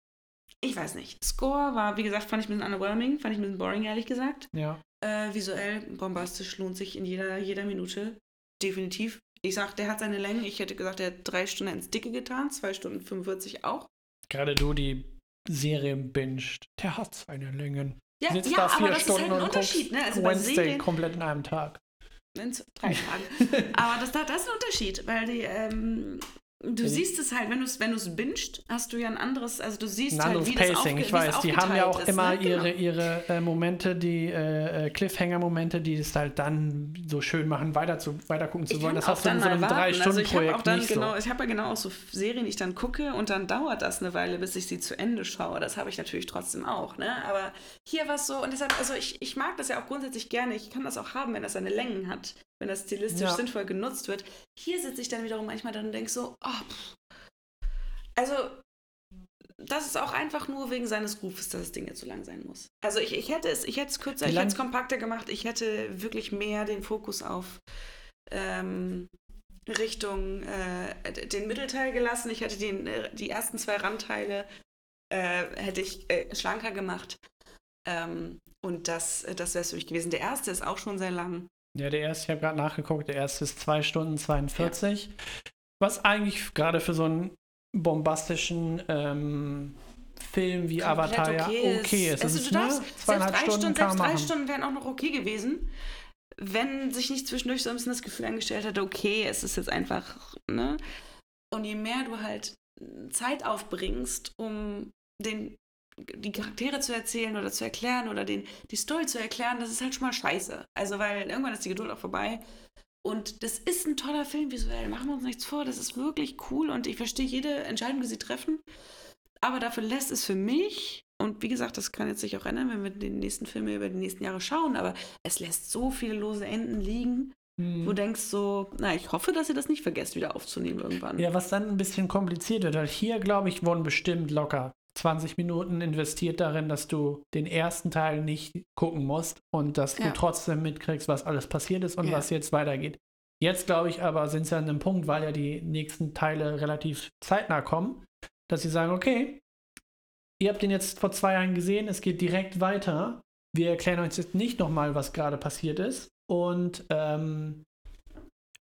ich weiß nicht. Score war, wie gesagt, fand ich ein bisschen underwhelming, fand ich ein bisschen boring, ehrlich gesagt. Ja. Äh, visuell bombastisch, lohnt sich in jeder, jeder Minute. Definitiv. Ich sag, der hat seine Längen. Ich hätte gesagt, der hat drei Stunden ins Dicke getan, zwei Stunden 45 auch. Gerade du, die Serie binged. Der hat seine Längen. Ja, Sitzt ja da aber vier das ist Stunden halt ein Unterschied, ne? Also bei Wednesday Serien, komplett in einem Tag. in drei Tagen. Aber das, das ist ein Unterschied, weil die, ähm, du Ja. siehst es halt, wenn du es wenn du's hast du ja ein anderes, also du siehst Ein halt, wie das Pacing, aufge- ich weiß. Die haben ja auch ist, immer ne? ihre, Genau. ihre äh, Momente, die äh, äh, Cliffhanger-Momente, die es halt dann so schön machen, weiter zu, weiter gucken zu Ich wollen. Das hast du in dann so einem. Also Drei-Stunden-Projekt auch dann nicht genau, so. ich habe ja genau auch so Serien, die ich dann gucke und dann dauert das eine Weile, bis ich sie zu Ende schaue. Das habe ich natürlich trotzdem auch, ne? Aber hier war es so und deshalb, also ich, ich mag das ja auch grundsätzlich gerne. Ich kann das auch haben, wenn das seine Längen hat, wenn das stilistisch Ja. sinnvoll genutzt wird. Hier sitze ich dann wiederum manchmal dann und denke so, oh, also das ist auch einfach nur wegen seines Rufes, dass das Ding jetzt so lang sein muss. Also ich, ich hätte es, ich hätte es kürzer, ich hätte es kompakter gemacht, ich hätte wirklich mehr den Fokus auf ähm, Richtung äh, den Mittelteil gelassen. Ich hätte den, äh, die ersten zwei Randteile äh, hätte ich äh, schlanker gemacht. Ähm, und das, das wäre es für mich gewesen. Der erste ist auch schon sehr lang. Ja, der erste, ich habe gerade nachgeguckt, der erste ist 2 Stunden 42. Was eigentlich gerade für so einen bombastischen ähm, Film wie komplett Avatar ja okay ist. Also Es du darfst, selbst drei Stunden selbst drei. Stunden wären auch noch okay gewesen, wenn sich nicht zwischendurch so ein bisschen das Gefühl angestellt hätte, okay, es ist jetzt einfach, ne? Und je mehr du halt Zeit aufbringst, um den, die Charaktere zu erzählen oder zu erklären oder den, die Story zu erklären, das ist halt schon mal scheiße. Also, weil irgendwann ist die Geduld auch vorbei. Und das ist ein toller Film visuell, machen wir uns nichts vor. Das ist wirklich cool und ich verstehe jede Entscheidung, die sie treffen. Aber dafür lässt es für mich, und wie gesagt, das kann jetzt sich auch ändern, wenn wir den nächsten Film über die nächsten Jahre schauen, aber es lässt so viele lose Enden liegen, Hm. wo du denkst so, na, ich hoffe, dass ihr das nicht vergesst, wieder aufzunehmen irgendwann. Ja, was dann ein bisschen kompliziert wird, weil hier, glaube ich, wurden bestimmt locker 20 Minuten investiert darin, dass du den ersten Teil nicht gucken musst und dass Ja. du trotzdem mitkriegst, was alles passiert ist und Ja. was jetzt weitergeht. Jetzt, glaube ich, aber sind sie an einem Punkt, weil ja die nächsten Teile relativ zeitnah kommen, dass sie sagen, okay, ihr habt den jetzt vor zwei Jahren gesehen, es geht direkt weiter. Wir erklären euch jetzt nicht nochmal, was gerade passiert ist und ähm,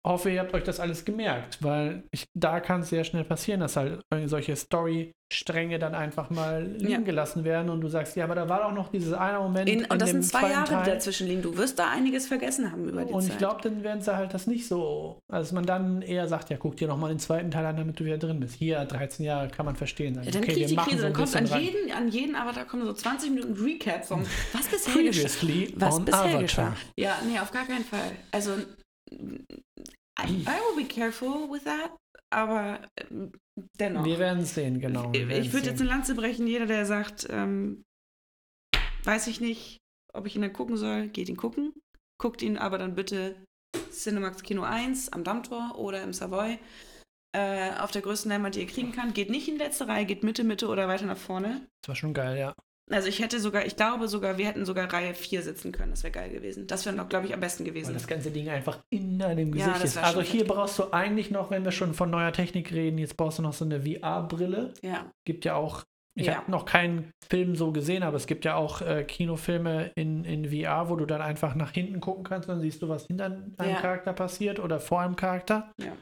hoffe, ihr habt euch das alles gemerkt, weil ich, da kann es sehr schnell passieren, dass halt solche Story-Stränge dann einfach mal liegen Ja. gelassen werden und du sagst, ja, aber da war doch noch dieses eine Moment. In, und das dem sind zwei Jahre, die Teil. dazwischen liegen. Du wirst da einiges vergessen haben über die Und Zeit. ich glaube, dann werden sie halt das nicht so, dass man dann eher sagt, ja, guck dir noch mal den zweiten Teil an, damit du wieder drin bist. Hier, 13 Jahre, kann man verstehen. Sagen, ja, dann okay, kriegt die Krise, so dann kommt an rein. jeden, an jeden Avatar kommen so 20 Minuten Recap vom was bisher geschah. Was bisher geschah. Ja, nee, auf gar keinen Fall. Also, I, I will be careful with that, aber ähm, dennoch. Wir werden es sehen, genau. ich werden's würde jetzt eine Lanze brechen, jeder, der sagt, ähm, weiß ich nicht, ob ich ihn dann gucken soll, geht ihn gucken. Guckt ihn aber dann bitte Cinemax Kino 1 am Dammtor oder im Savoy. Äh, auf der größten Leinwand, die ihr kriegen kann. Geht nicht in die letzte Reihe, geht Mitte, Mitte oder weiter nach vorne. Das war schon geil, ja. Also ich hätte sogar, ich glaube sogar, wir hätten sogar Reihe 4 sitzen können. Das wäre geil gewesen. Das wäre noch, glaube ich, am besten Weil gewesen. das ganze Ding einfach in deinem Ja, Gesicht das ist. Also hier heftig. brauchst du eigentlich noch, wenn wir schon von neuer Technik reden, jetzt brauchst du noch so eine VR-Brille. ja. Gibt ja auch, ich Ja. habe noch keinen Film so gesehen, aber es gibt ja auch äh, Kinofilme in, in VR, wo du dann einfach nach hinten gucken kannst, dann siehst du, was hinter einem Ja. Charakter passiert oder vor einem Charakter. Ja.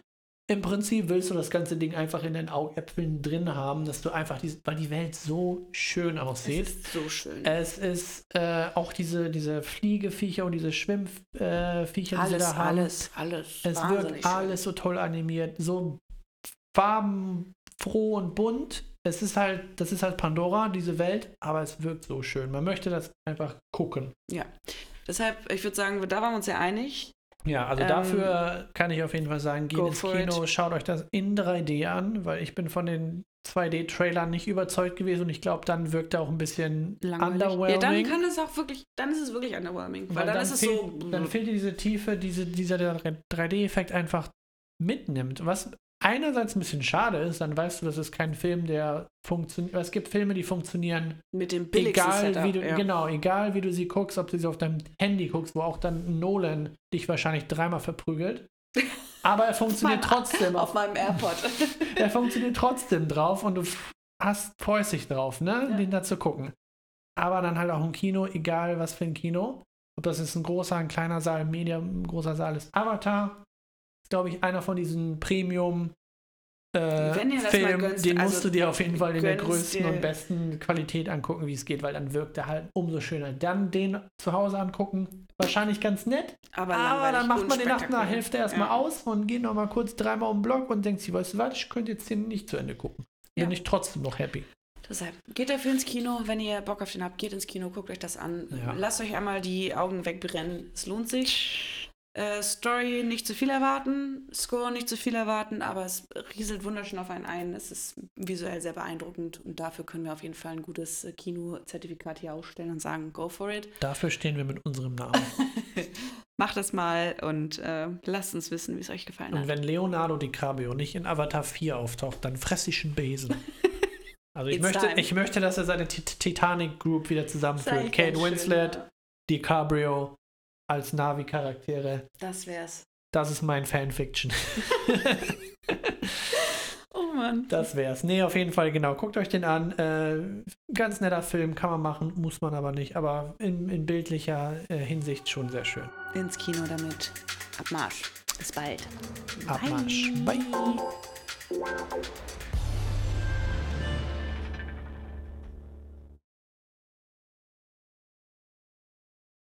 Im Prinzip willst du das ganze Ding einfach in den Augäpfeln drin haben, dass du einfach, diese, weil die Welt so schön Es aussieht. ist so schön. Es ist äh, auch diese, diese Fliegeviecher und diese Schwimmviecher, äh, Viecher, die sie alles, da haben. alles, alles. Es wirkt schön. alles so toll animiert, so farbenfroh und bunt. Es ist halt, das ist halt Pandora, diese Welt, aber es wirkt so schön. Man möchte das einfach gucken. Deshalb, ich würde sagen, da waren wir uns ja einig. Ja, also Ähm, dafür kann ich auf jeden Fall sagen, geht ins Kino, it. schaut euch das in 3D an, weil ich bin von den 2D-Trailern nicht überzeugt gewesen und ich glaube, dann wirkt er auch ein bisschen Langweilig. Ja, underwhelming. dann kann es auch wirklich, dann ist es wirklich underwhelming. Weil, Weil dann, dann ist es fehlt, so. Dann fehlt diese Tiefe, diese, dieser 3D-Effekt einfach mitnimmt. Was einerseits ein bisschen schade ist, dann weißt du, das ist kein Film, der funktioniert. Es gibt Filme, die funktionieren, mit dem billigsten egal Setup, wie du, ja. genau, egal wie du sie guckst, ob du sie auf deinem Handy guckst, wo auch dann Nolan dich wahrscheinlich dreimal verprügelt. Aber er funktioniert Mein- trotzdem. Auf meinem AirPod. er funktioniert trotzdem drauf und du hast, freust dich drauf, ne, Ja. den da zu gucken. Aber dann halt auch im Kino, egal was für ein Kino. Ob das jetzt ein großer, ein kleiner Saal, ein Medium, ein großer Saal ist. Avatar glaube ich, einer von diesen Premium äh, Wenn ihr das mal Filmen, gönnst, den also musst du dir auf jeden Fall in der größten dir- und besten Qualität angucken, wie es geht, weil dann wirkt er halt umso schöner. Dann den zu Hause angucken, wahrscheinlich ganz nett, Aber, aber dann macht man den nach einer. Hälfte erstmal Ja. aus und geht nochmal kurz dreimal um den Block und denkt sich, weißt du was, ich könnte jetzt den nicht zu Ende gucken. Bin Ja. ich trotzdem noch happy. Deshalb, geht dafür ins Kino, wenn ihr Bock auf den habt, geht ins Kino, guckt euch das an. Ja. Lasst euch einmal die Augen wegbrennen. Es lohnt sich. Äh, Story nicht zu viel erwarten, Score nicht zu viel erwarten, aber es rieselt wunderschön auf einen ein. Es ist visuell sehr beeindruckend und dafür können wir auf jeden Fall ein gutes äh, Kino-Zertifikat hier ausstellen und sagen, go for it. Dafür stehen wir mit unserem Namen. Macht das mal und äh, lasst uns wissen, wie es euch gefallen und hat. wenn Leonardo DiCaprio nicht in Avatar 4 auftaucht, dann fress ich einen Besen. Also ich It's möchte, time. ich möchte, dass er seine Tit- Titanic Group wieder zusammenführt. Kate Winslet. DiCaprio als Navi-Charaktere. Das wär's. Das ist mein Fanfiction. Oh Mann. Das wär's. Nee, auf jeden Fall, genau. Guckt euch den an. Äh, ganz netter Film, kann man machen, muss man aber nicht. Aber in, in bildlicher äh, Hinsicht schon sehr schön. Ins Kino damit. Abmarsch. Bis bald. Abmarsch. Bye. Bye.